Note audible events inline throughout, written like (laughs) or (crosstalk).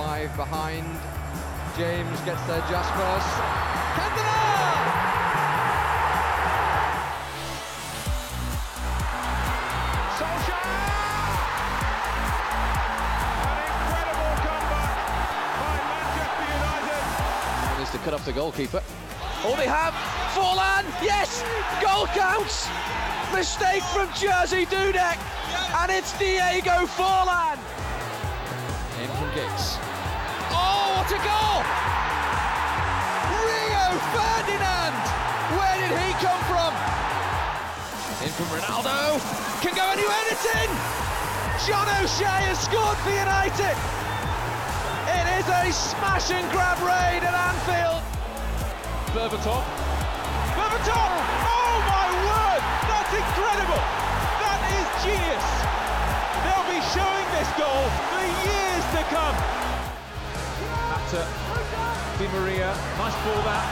Five behind. James gets there just first. Is to cut off the goalkeeper. Oh, they have. Forlan, yes! Goal counts! Mistake from Jersey Dudek, and it's Diego Forlan! Goal! Rio Ferdinand! Where did he come from? In from Ronaldo. Can go anywhere, it's in! John O'Shea has scored for United! It is a smash and grab raid at Anfield! Berbatov. Berbatov! Oh my word! That's incredible! That is genius! They'll be showing this goal for years to come. Di Maria. Nice ball that.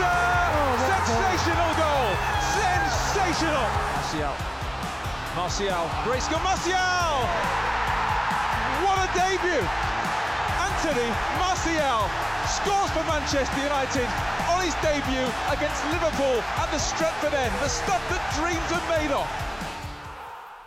Oh, Mata! Sensational goal! Sensational! Martial. Martial. Great skill. Martial! What a debut! Anthony Martial scores for Manchester United on his debut against Liverpool at the Stretford End. The stuff that dreams are made of.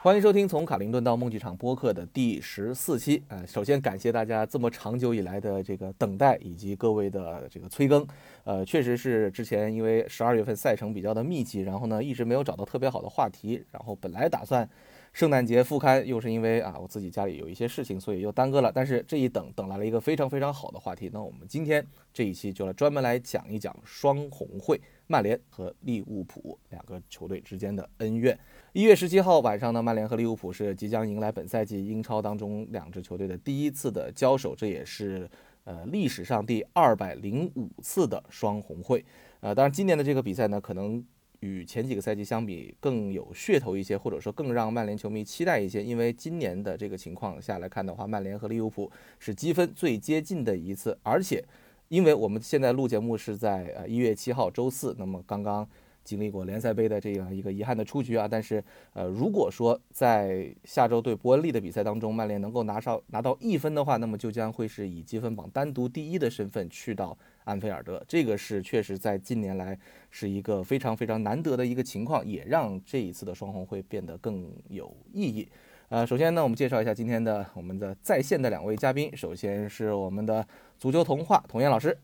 欢迎收听从卡林顿到梦剧场播客的第十四期。呃，首先感谢大家这么长久以来的这个等待以及各位的这个催更。呃，确实是之前因为十二月份赛程比较的密集，然后呢一直没有找到特别好的话题，然后本来打算圣诞节复刊，又是因为啊我自己家里有一些事情，所以又耽搁了。但是这一等等来了一个非常非常好的话题，那我们今天这一期就来专门来讲一讲双红会曼联和利物浦两个球队之间的恩怨。一月十七号晚上呢，曼联和利物浦是即将迎来本赛季英超当中两支球队的第一次的交手，这也是呃历史上第二百零五次的双红会。呃，当然今年的这个比赛呢，可能与前几个赛季相比更有噱头一些，或者说更让曼联球迷期待一些，因为今年的这个情况下来看的话，曼联和利物浦是积分最接近的一次，而且因为我们现在录节目是在呃一月七号周四，那么刚刚。经历过联赛杯的这样一个遗憾的出局啊，但是呃，如果说在下周对伯恩利的比赛当中，曼联能够拿上拿到一分的话，那么就将会是以积分榜单独第一的身份去到安菲尔德，这个是确实在近年来是一个非常非常难得的一个情况，也让这一次的双红会变得更有意义。呃，首先呢，我们介绍一下今天的我们的在线的两位嘉宾，首先是我们的足球童话童言老师，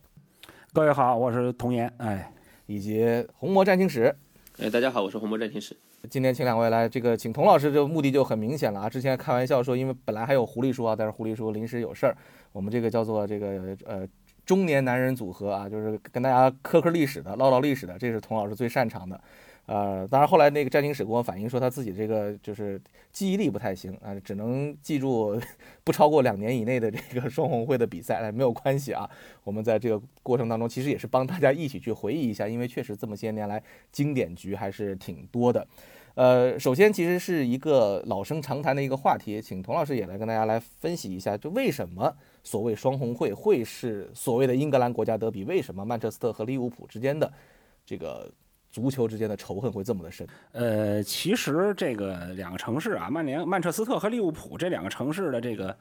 各位好，我是童言，哎。以及红魔战情史，哎，大家好，我是红魔战情史。今天请两位来，这个请童老师，这目的就很明显了啊。之前开玩笑说，因为本来还有狐狸叔啊，但是狐狸叔临时有事儿，我们这个叫做这个呃中年男人组合啊，就是跟大家磕磕历史的、唠唠历史的，这是童老师最擅长的。呃，当然后来那个战情史跟我反映说，他自己这个就是记忆力不太行啊，只能记住 (laughs) 不超过两年以内的这个双红会的比赛。哎，没有关系啊，我们在这个过程当中，其实也是帮大家一起去回忆一下，因为确实这么些年来经典局还是挺多的。呃，首先其实是一个老生常谈的一个话题，请童老师也来跟大家来分析一下，就为什么所谓双红会会是所谓的英格兰国家德比？为什么曼彻斯特和利物浦之间的这个？足球之间的仇恨会这么的深？呃，其实这个两个城市啊，曼联、曼彻斯特和利物浦这两个城市的这个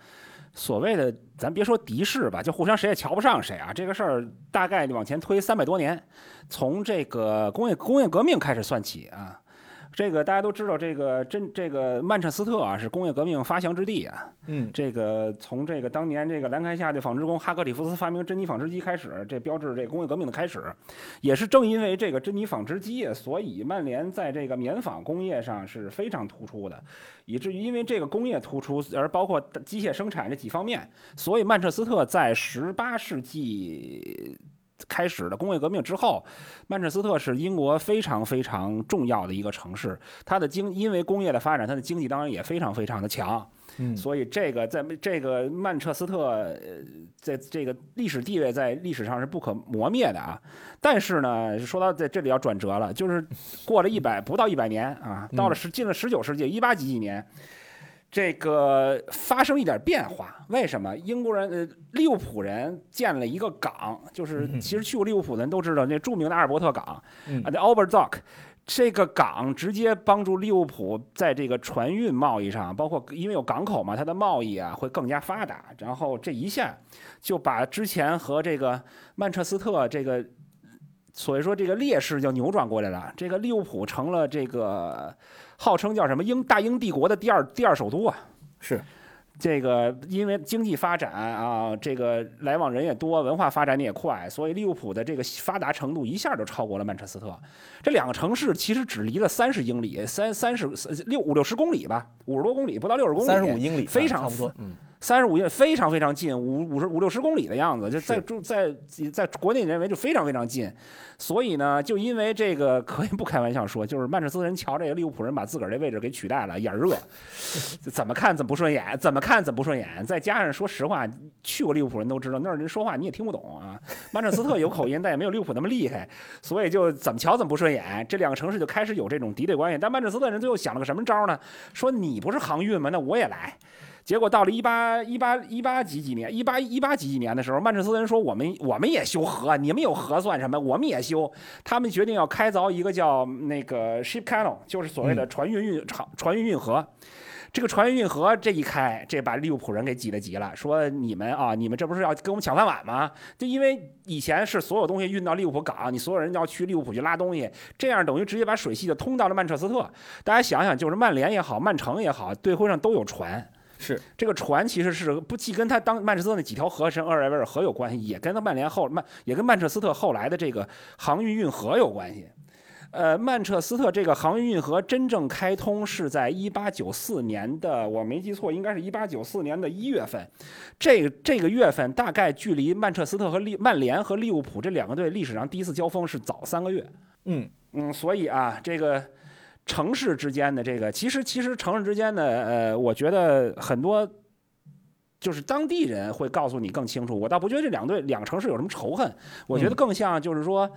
所谓的，咱别说敌视吧，就互相谁也瞧不上谁啊。这个事儿大概往前推三百多年，从这个工业工业革命开始算起啊。这个大家都知道，这个真这个曼彻斯特啊是工业革命发祥之地啊。嗯，这个从这个当年这个兰开夏的纺织工哈格里夫斯发明珍妮纺织机开始，这标志这工业革命的开始。也是正因为这个珍妮纺织机，所以曼联在这个棉纺工业上是非常突出的，以至于因为这个工业突出，而包括机械生产这几方面，所以曼彻斯特在十八世纪。开始的工业革命之后，曼彻斯特是英国非常非常重要的一个城市。它的经因为工业的发展，它的经济当然也非常非常的强。嗯，所以这个在这个曼彻斯特，呃，在这个历史地位在历史上是不可磨灭的啊。但是呢，说到在这里要转折了，就是过了一百不到一百年啊，到了十进了十九世纪一八几几年。这个发生一点变化，为什么？英国人呃，利物浦人建了一个港，就是其实去过利物浦的人都知道，那著名的阿尔伯特港，啊，那 Albert Dock，这个港直接帮助利物浦在这个船运贸易上，包括因为有港口嘛，它的贸易啊会更加发达。然后这一下就把之前和这个曼彻斯特这个所以说这个劣势就扭转过来了。这个利物浦成了这个号称叫什么英大英帝国的第二第二首都啊。是。这个因为经济发展啊，这个来往人也多，文化发展的也快，所以利物浦的这个发达程度一下就超过了曼彻斯特。这两个城市其实只离了三十英里，三三十六五六十公里吧，五十多公里，不到六十公里，三十五英里，非常差不多，嗯。三十五英非常非常近，五五十五六十公里的样子，就在住在在国内认为就非常非常近，所以呢，就因为这个可以不开玩笑说，就是曼彻斯特人瞧这个利物浦人把自个儿这位置给取代了，眼热，(laughs) 怎么看怎么不顺眼，怎么看怎么不顺眼。再加上说实话，去过利物浦人都知道，那儿人说话你也听不懂啊。曼彻斯特有口音，但也没有利物浦那么厉害，所以就怎么瞧怎么不顺眼。这两个城市就开始有这种敌对关系。但曼彻斯特人最后想了个什么招呢？说你不是航运吗？那我也来。结果到了一八一八一八几几年，一八一八几几年的时候，曼彻斯特人说：“我们我们也修河，你们有河算什么？我们也修。”他们决定要开凿一个叫那个 ship canal，就是所谓的船运运船船运运河。这个船运运河这一开，这把利物浦人给挤了急了，说：“你们啊，你们这不是要跟我们抢饭碗吗？就因为以前是所有东西运到利物浦港，你所有人要去利物浦去拉东西，这样等于直接把水系就通到了曼彻斯特。大家想想，就是曼联也好，曼城也好，队徽上都有船。”是这个船其实是不既跟他当曼彻斯特那几条河，神厄尔维尔河有关系，也跟他曼联后曼也跟曼彻斯特后来的这个航运运河有关系。呃，曼彻斯特这个航运运河真正开通是在一八九四年的，我没记错，应该是一八九四年的一月份。这这个月份大概距离曼彻斯特和利曼联和利物浦这两个队历史上第一次交锋是早三个月。嗯嗯，所以啊，这个。城市之间的这个，其实其实城市之间的，呃，我觉得很多就是当地人会告诉你更清楚。我倒不觉得这两队两个城市有什么仇恨，我觉得更像就是说，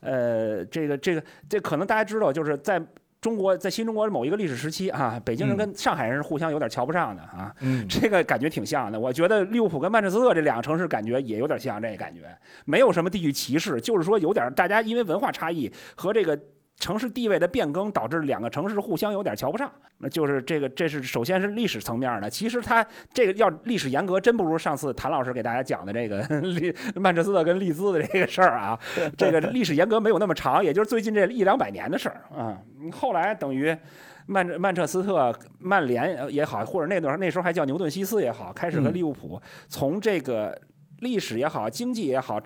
呃，这个这个这可能大家知道，就是在中国在新中国某一个历史时期啊，北京人跟上海人是互相有点瞧不上的啊，(laughs) 这个感觉挺像的。我觉得利物浦跟曼彻斯特这两个城市感觉也有点像这个感觉，没有什么地域歧视，就是说有点大家因为文化差异和这个。城市地位的变更导致两个城市互相有点瞧不上，那就是这个，这是首先是历史层面的。其实它这个要历史严格，真不如上次谭老师给大家讲的这个 (laughs) 利曼彻斯特跟利兹的这个事儿啊。这个历史严格没有那么长，也就是最近这一两百年的事儿啊。后来等于曼曼彻斯特、曼联也好，或者那段那时候还叫牛顿西斯也好，开始和利物浦从这个历史也好、经济也好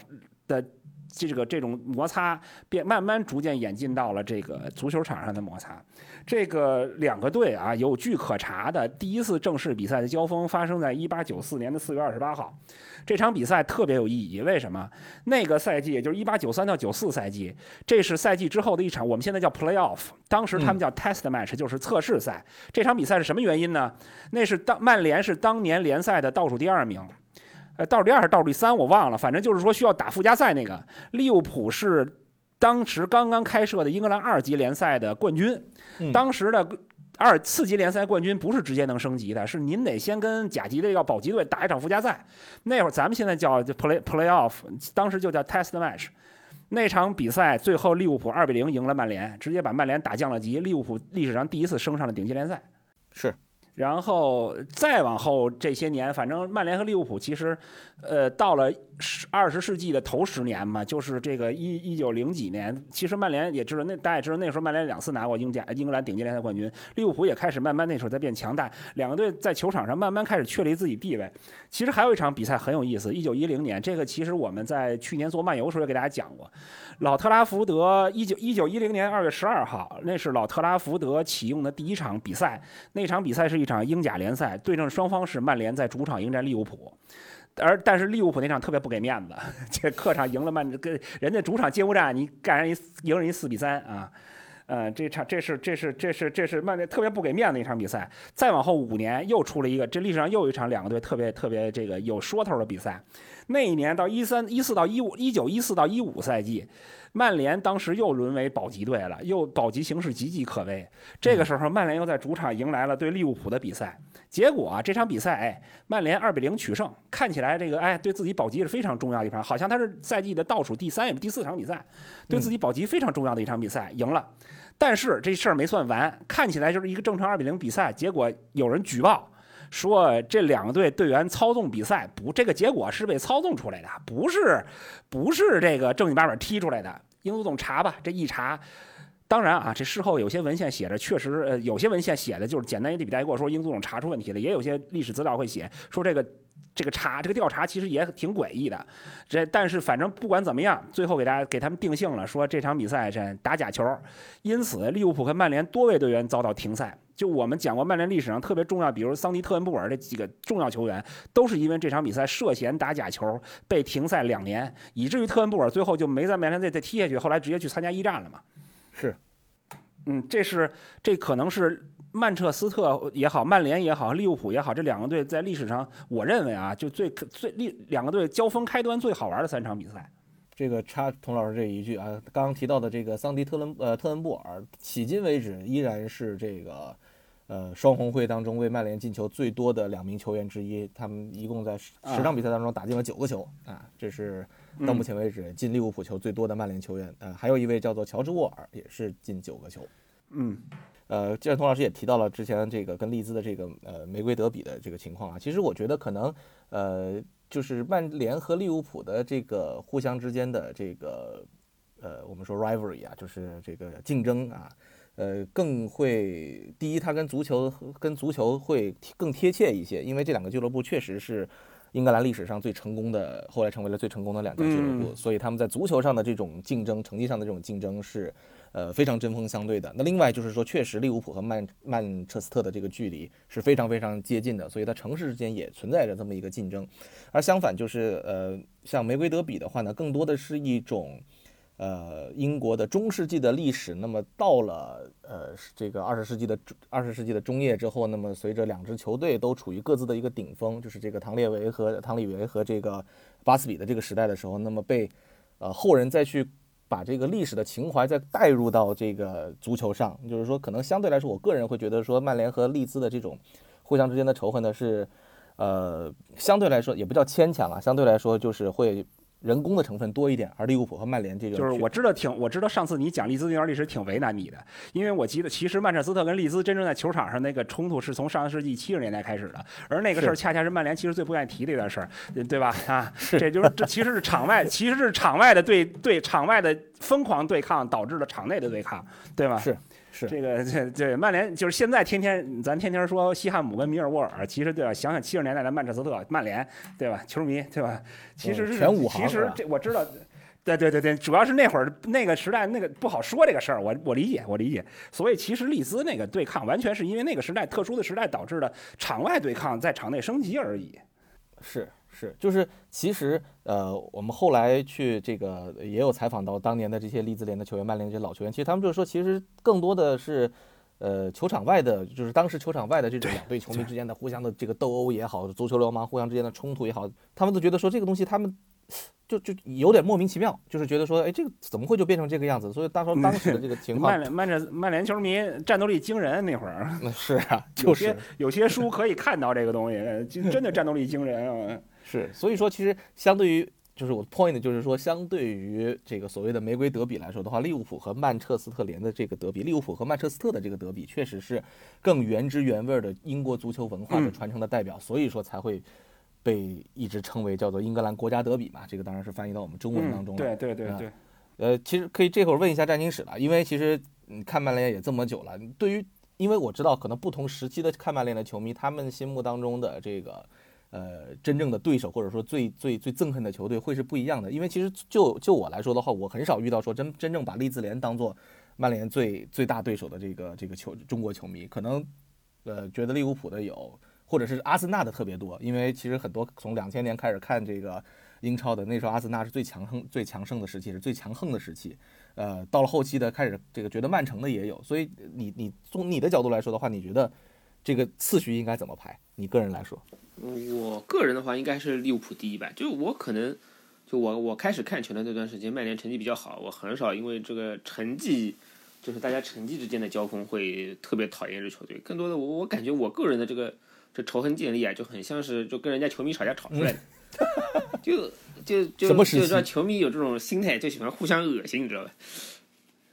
的。这个这种摩擦变慢慢逐渐演进到了这个足球场上的摩擦，这个两个队啊有据可查的第一次正式比赛的交锋发生在一八九四年的四月二十八号，这场比赛特别有意义，为什么？那个赛季也就是一八九三到九四赛季，这是赛季之后的一场，我们现在叫 playoff，当时他们叫 test match，就是测试赛。这场比赛是什么原因呢？那是当曼联是当年联赛的倒数第二名。呃，倒数第二还是倒数第三，我忘了。反正就是说需要打附加赛那个。利物浦是当时刚刚开设的英格兰二级联赛的冠军。当时的二次级联赛冠军不是直接能升级的，是您得先跟甲级的要保级队打一场附加赛。那会儿咱们现在叫 play play off，当时就叫 test match。那场比赛最后利物浦二比零赢了曼联，直接把曼联打降了级。利物浦历史上第一次升上了顶级联赛。是。然后再往后这些年，反正曼联和利物浦其实，呃，到了二十世纪的头十年嘛，就是这个一一九零几年，其实曼联也知道，那大家也知道，那时候曼联两次拿过英甲、英格兰顶级联赛冠军，利物浦也开始慢慢那时候在变强大，两个队在球场上慢慢开始确立自己地位。其实还有一场比赛很有意思，一九一零年，这个其实我们在去年做漫游的时候也给大家讲过。老特拉福德，一九一九一零年二月十二号，那是老特拉福德启用的第一场比赛。那场比赛是一场英甲联赛，对阵双方是曼联在主场迎战利物浦。而但是利物浦那场特别不给面子，(laughs) 这客场赢了曼，跟人家主场揭幕战，你干人赢人一四比三啊。呃，这场这是这是这是这是曼联特别不给面子的一场比赛。再往后五年又出了一个，这历史上又一场两个队特别特别这个有说头的比赛。那一年到一三一四到一五一九一四到一五赛季，曼联当时又沦为保级队了，又保级形势岌岌可危。这个时候，曼联又在主场迎来了对利物浦的比赛。结果，这场比赛哎，曼联二比零取胜，看起来这个哎对自己保级是非常重要的一场，好像他是赛季的倒数第三也第四场比赛，对自己保级非常重要的一场比赛赢了。但是这事儿没算完，看起来就是一个正常二比零比赛，结果有人举报说这两个队队员操纵比赛，不，这个结果是被操纵出来的，不是不是这个正经八百踢出来的。英足总查吧，这一查。当然啊，这事后有些文献写着，确实，呃，有些文献写的就是简单一笔带过，说英足总查出问题了，也有些历史资料会写说这个这个查这个调查其实也挺诡异的。这但是反正不管怎么样，最后给大家给他们定性了，说这场比赛是打假球，因此利物浦和曼联多位队员遭到停赛。就我们讲过曼联历史上特别重要，比如桑迪特恩布尔这几个重要球员，都是因为这场比赛涉嫌打假球被停赛两年，以至于特恩布尔最后就没在曼联队再踢下去，后来直接去参加一战了嘛。是，嗯，这是这可能是曼彻斯特也好，曼联也好，利物浦也好，这两个队在历史上，我认为啊，就最最历两个队交锋开端最好玩的三场比赛。这个插童老师这一句啊，刚刚提到的这个桑迪特伦呃特恩布尔，迄今为止依然是这个呃双红会当中为曼联进球最多的两名球员之一，他们一共在十场比赛当中打进了九个球啊，这是。到目前为止进利物浦球最多的曼联球员，呃，还有一位叫做乔治沃尔，也是进九个球。嗯，呃，既然童老师也提到了之前这个跟利兹的这个呃玫瑰德比的这个情况啊，其实我觉得可能呃就是曼联和利物浦的这个互相之间的这个呃我们说 rivalry 啊，就是这个竞争啊，呃更会第一，它跟足球跟足球会更贴切一些，因为这两个俱乐部确实是。英格兰历史上最成功的，后来成为了最成功的两家俱乐部，所以他们在足球上的这种竞争，成绩上的这种竞争是，呃，非常针锋相对的。那另外就是说，确实利物浦和曼曼彻斯特的这个距离是非常非常接近的，所以它城市之间也存在着这么一个竞争。而相反，就是呃，像玫瑰德比的话呢，更多的是一种。呃，英国的中世纪的历史，那么到了呃这个二十世纪的二十世纪的中叶之后，那么随着两支球队都处于各自的一个顶峰，就是这个唐列维和唐里维和这个巴斯比的这个时代的时候，那么被呃后人再去把这个历史的情怀再带入到这个足球上，就是说可能相对来说，我个人会觉得说曼联和利兹的这种互相之间的仇恨呢是呃相对来说也不叫牵强啊，相对来说就是会。人工的成分多一点，而利物浦和曼联这个就是我知道挺我知道上次你讲利兹那段历史挺为难你的，因为我记得其实曼彻斯特跟利兹真正在球场上那个冲突是从上个世纪七十年代开始的，而那个事儿恰恰是曼联其实最不愿意提的一件事儿，对吧？啊，(laughs) 这就是这其实是场外其实是场外的对对场外的疯狂对抗导致了场内的对抗，对吧？是。是这个 (laughs) 这这曼联就是现在天天咱天天说西汉姆跟米尔沃尔，其实对吧？想想七十年代的曼彻斯特曼联，对吧？球迷对吧？其实是全五行。其实这我知道，对对对对，主要是那会儿那个时代那个不好说这个事儿，我我理解我理解。所以其实利兹那个对抗，完全是因为那个时代特殊的时代导致的场外对抗在场内升级而已。是。是，就是其实，呃，我们后来去这个也有采访到当年的这些利兹联的球员、曼联这些老球员，其实他们就是说，其实更多的是，呃，球场外的，就是当时球场外的这种两队球迷之间的互相的这个斗殴也好，足球流氓互相之间的冲突也好，他们都觉得说这个东西他们就就有点莫名其妙，就是觉得说，哎，这个怎么会就变成这个样子？所以当时当时的这个 (laughs) 情况，曼联曼联曼联球迷战斗力惊人那会儿，(laughs) 是啊，有些有些书可以看到这个东西，真的战斗力惊人啊。是，所以说其实相对于就是我 point 就是说，相对于这个所谓的玫瑰德比来说的话，利物浦和曼彻斯特联的这个德比，利物浦和曼彻斯特的这个德比，确实是更原汁原味的英国足球文化的传承的代表，所以说才会被一直称为叫做英格兰国家德比嘛。这个当然是翻译到我们中文当中了。对对对对。呃，其实可以这会儿问一下战经史了，因为其实你看曼联也这么久了，对于因为我知道可能不同时期的看曼联的球迷，他们心目当中的这个。呃，真正的对手或者说最最最憎恨的球队会是不一样的，因为其实就就我来说的话，我很少遇到说真真正把利兹联当做曼联最最大对手的这个这个球中国球迷，可能呃觉得利物浦的有，或者是阿森纳的特别多，因为其实很多从两千年开始看这个英超的那时候阿森纳是最强横最强盛的时期，是最强横的时期，呃，到了后期的开始这个觉得曼城的也有，所以你你从你的角度来说的话，你觉得这个次序应该怎么排？你个人来说？我个人的话，应该是利物浦第一吧。就我可能，就我我开始看球的那段时间，曼联成绩比较好，我很少因为这个成绩，就是大家成绩之间的交锋会特别讨厌这球队。更多的，我我感觉我个人的这个这仇恨建立啊，就很像是就跟人家球迷吵架吵出来的，(laughs) 就就就就让球迷有这种心态，就喜欢互相恶心，你知道吧？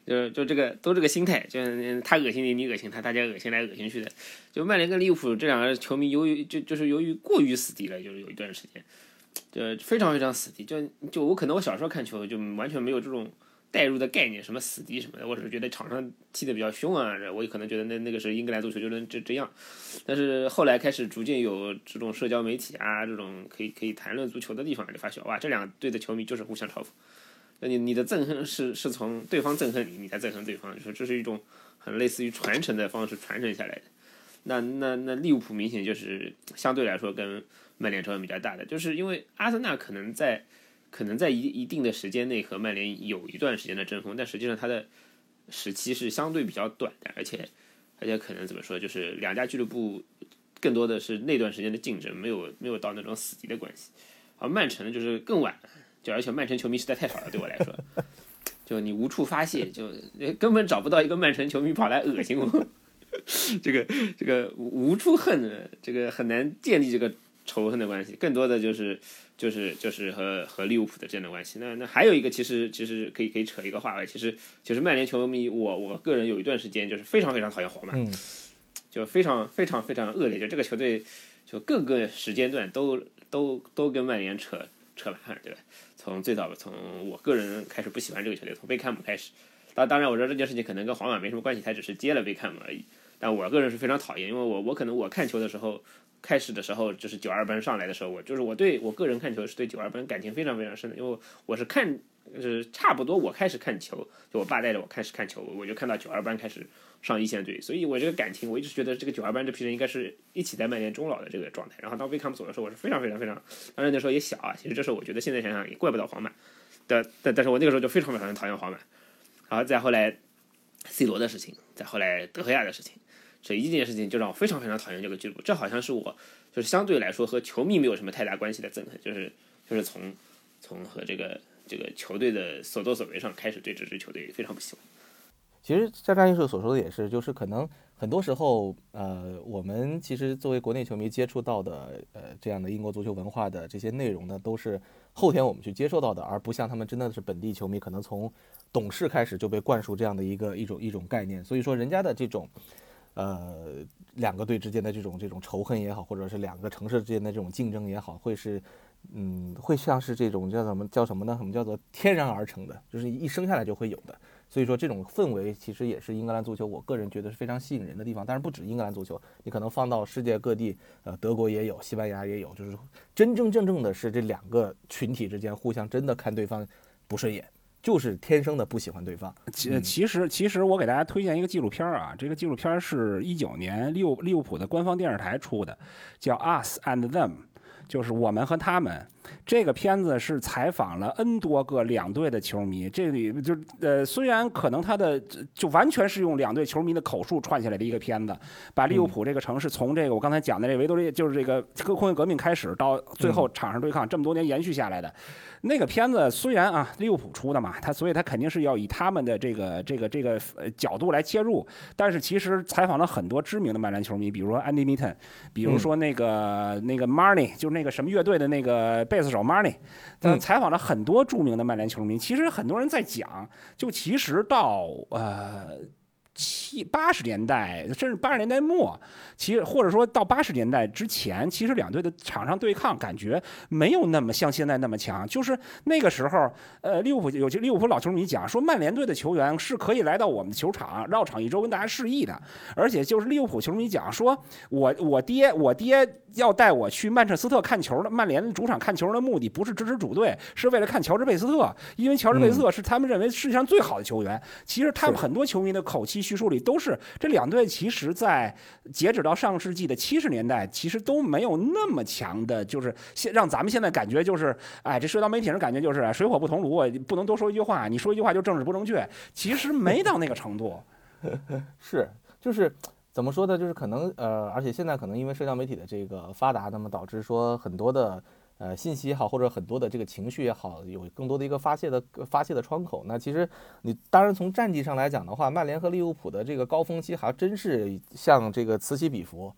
就就这个都这个心态，就他恶心你，你恶心他，大家恶心来恶心去的。就曼联跟利物浦这两个球迷，由于就就是由于过于死敌了，就是有一段时间，就非常非常死敌。就就我可能我小时候看球就完全没有这种代入的概念，什么死敌什么的，我只是觉得场上踢的比较凶啊，我也可能觉得那那个是英格兰足球就能这这样。但是后来开始逐渐有这种社交媒体啊，这种可以可以谈论足球的地方，就发现哇，这两队的球迷就是互相嘲讽。你你的憎恨是是从对方憎恨你，你才憎恨对方，就说这是一种很类似于传承的方式传承下来的。那那那利物浦明显就是相对来说跟曼联仇恨比较大的，就是因为阿森纳可能在可能在一一定的时间内和曼联有一段时间的争锋，但实际上它的时期是相对比较短的，而且而且可能怎么说，就是两家俱乐部更多的是那段时间的竞争，没有没有到那种死敌的关系。而曼城就是更晚。就而且曼城球迷实在太少了，对我来说，(laughs) 就你无处发泄，就根本找不到一个曼城球迷跑来恶心我，(laughs) 这个这个无处恨，这个很难建立这个仇恨的关系，更多的就是就是就是和和利物浦的这样的关系。那那还有一个，其实其实可以可以扯一个话外，其实其实曼联球迷，我我个人有一段时间就是非常非常讨厌皇马，就非常非常非常恶劣，就这个球队就各个时间段都都都跟曼联扯扯麻烦，对吧？从最早从我个人开始不喜欢这个球队，从贝克汉姆开始。当当然，我知道这件事情可能跟皇马没什么关系，他只是接了贝克汉姆而已。但我个人是非常讨厌，因为我我可能我看球的时候，开始的时候就是九二班上来的时候，我就是我对我个人看球是对九二班感情非常非常深的，因为我是看就是差不多我开始看球，就我爸带着我开始看球，我就看到九二班开始。上一线队，所以我这个感情，我一直觉得这个九二班这批人应该是一起在曼联终老的这个状态。然后当贝克汉姆走的时候，我是非常非常非常，当然那时候也小啊。其实这时候我觉得现在想想也怪不到皇马但，但但是我那个时候就非常非常讨厌皇马。然后再后来，C 罗的事情，再后来德赫亚的事情，这一件事情就让我非常非常讨厌这个俱乐部。这好像是我就是相对来说和球迷没有什么太大关系的憎恨，就是就是从从和这个这个球队的所作所为上开始对这支球队非常不喜欢。其实像张医生所说的也是，就是可能很多时候，呃，我们其实作为国内球迷接触到的，呃，这样的英国足球文化的这些内容呢，都是后天我们去接受到的，而不像他们真的是本地球迷，可能从懂事开始就被灌输这样的一个一种一种概念。所以说，人家的这种，呃，两个队之间的这种这种仇恨也好，或者是两个城市之间的这种竞争也好，会是，嗯，会像是这种叫什么叫什么呢？什么叫做天然而成的，就是一生下来就会有的。所以说，这种氛围其实也是英格兰足球，我个人觉得是非常吸引人的地方。但是不止英格兰足球，你可能放到世界各地，呃，德国也有，西班牙也有，就是真真正正的是这两个群体之间互相真的看对方不顺眼，就是天生的不喜欢对方。其其实其实我给大家推荐一个纪录片啊，这个纪录片是一九年利物利物浦的官方电视台出的，叫《Us and Them》，就是我们和他们。这个片子是采访了 N 多个两队的球迷，这里就呃，虽然可能他的就完全是用两队球迷的口述串起来的一个片子，把利物浦这个城市从这个我刚才讲的这维多利就是这个工业革命开始到最后场上对抗这么多年延续下来的。那个片子虽然啊，利物浦出的嘛，他所以他肯定是要以他们的这个这个这个角度来切入，但是其实采访了很多知名的曼联球迷，比如说 Andy Mitten，比如说那个那个 Marnie，就是那个什么乐队的那个。贝斯手 Money，呃，采访了很多著名的曼联球迷。其实很多人在讲，就其实到呃。七八十年代，甚至八十年代末，其实或者说到八十年代之前，其实两队的场上对抗感觉没有那么像现在那么强。就是那个时候，呃，利物浦有些利物浦老球迷讲说，曼联队的球员是可以来到我们的球场绕场一周跟大家示意的。而且就是利物浦球迷讲说，我我爹我爹要带我去曼彻斯特看球的曼联主场看球的目的不是支持主队，是为了看乔治贝斯特，因为乔治贝斯特是他们认为世界上最好的球员。其实他们很多球迷的口气。叙述里都是这两队，其实，在截止到上世纪的七十年代，其实都没有那么强的，就是现让咱们现在感觉就是，哎，这社交媒体人感觉就是水火不同炉，不能多说一句话，你说一句话就政治不正确，其实没到那个程度。(laughs) 是，就是怎么说呢？就是可能呃，而且现在可能因为社交媒体的这个发达，那么导致说很多的。呃，信息也好，或者很多的这个情绪也好，有更多的一个发泄的发泄的窗口。那其实你当然从战绩上来讲的话，曼联和利物浦的这个高峰期还真是像这个此起彼伏，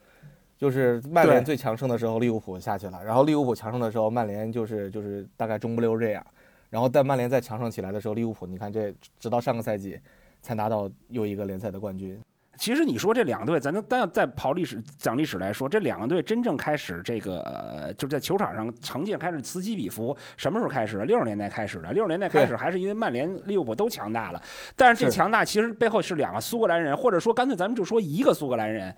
就是曼联最强盛的时候，利物浦下去了；然后利物浦强盛的时候，曼联就是就是大概中不溜这样。然后但曼联再强盛起来的时候，利物浦你看这直到上个赛季。才拿到又一个联赛的冠军。其实你说这两队，咱能单再刨历史讲历史来说，这两个队真正开始这个呃，就在球场上成绩开始此起彼伏，什么时候开始的？六十年代开始的。六十年代开始还是因为曼联、利物浦都强大了，但是这强大其实背后是两个苏格兰人，或者说干脆咱们就说一个苏格兰人。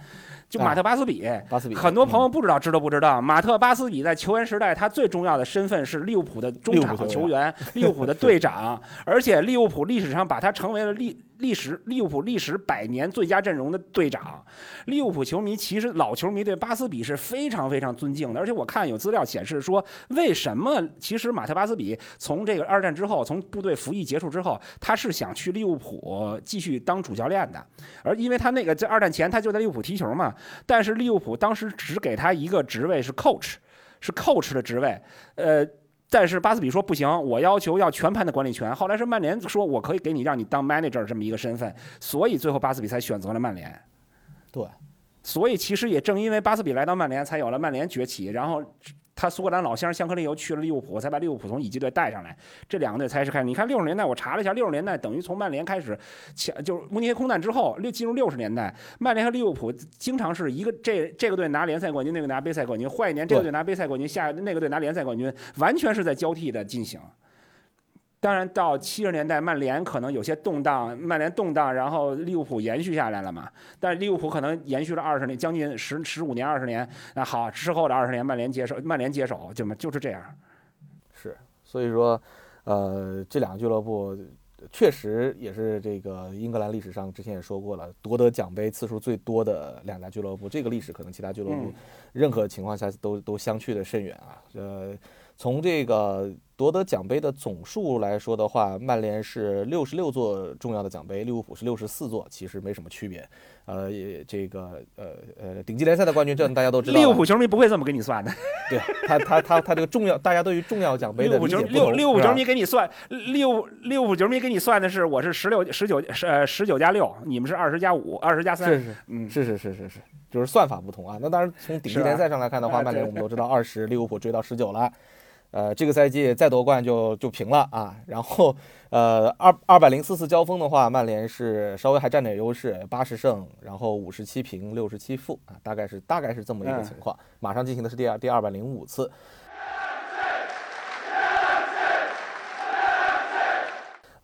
就马特巴斯比，巴斯比，很多朋友不知道，知道不知道？马特巴斯比在球员时代，他最重要的身份是利物浦的中场球员，利物浦的队长，(laughs) 而且利物浦历史上把他成为了历历史利物浦历史百年最佳阵容的队长。利物浦球迷其实老球迷对巴斯比是非常非常尊敬的，而且我看有资料显示说，为什么其实马特巴斯比从这个二战之后，从部队服役结束之后，他是想去利物浦继续当主教练的，而因为他那个在二战前他就在利物浦踢球嘛。但是利物浦当时只给他一个职位是 coach，是 coach 的职位。呃，但是巴斯比说不行，我要求要全盘的管理权。后来是曼联说我可以给你让你当 manager 这么一个身份，所以最后巴斯比才选择了曼联。对，所以其实也正因为巴斯比来到曼联，才有了曼联崛起。然后。他苏格兰老乡香克利尤去了利物浦，才把利物浦从乙级队带上来。这两个队才是开始。你看六十年代，我查了一下，六十年代等于从曼联开始，前就是慕尼黑空难之后，六进入六十年代，曼联和利物浦经常是一个这这个队拿联赛冠军，那个拿杯赛冠军，换一年这个队拿杯赛冠军，下那个队拿联赛冠军，完全是在交替的进行。当然，到七十年代，曼联可能有些动荡，曼联动荡，然后利物浦延续下来了嘛。但是利物浦可能延续了二十年，将近十十五年、二十年。那好，之后的二十年，曼联接手，曼联接手，就就是这样。是，所以说，呃，这两个俱乐部确实也是这个英格兰历史上之前也说过了，夺得奖杯次数最多的两大俱乐部。这个历史可能其他俱乐部任何情况下都都相去的甚远啊。呃，从这个。夺得奖杯的总数来说的话，曼联是六十六座重要的奖杯，利物浦是六十四座，其实没什么区别。呃，这个呃呃，顶级联赛的冠军证大家都知道。利物浦球迷不会这么给你算的。(laughs) 对他他他他这个重要，大家对于重要奖杯的理解六利物浦球迷给你算，利物利物浦球迷给你算的是我是十六十九十呃十九加六，你们是二十加五，二十加三。是是嗯是是是是是，就是算法不同啊。那当然从顶级联赛上来看的话，曼联我们都知道二十，利物浦追到十九了。呃，这个赛季再夺冠就就平了啊。然后，呃，二二百零四次交锋的话，曼联是稍微还占点优势，八十胜，然后五十七平，六十七负啊，大概是大概是这么一个情况。马上进行的是第二第二百零五次。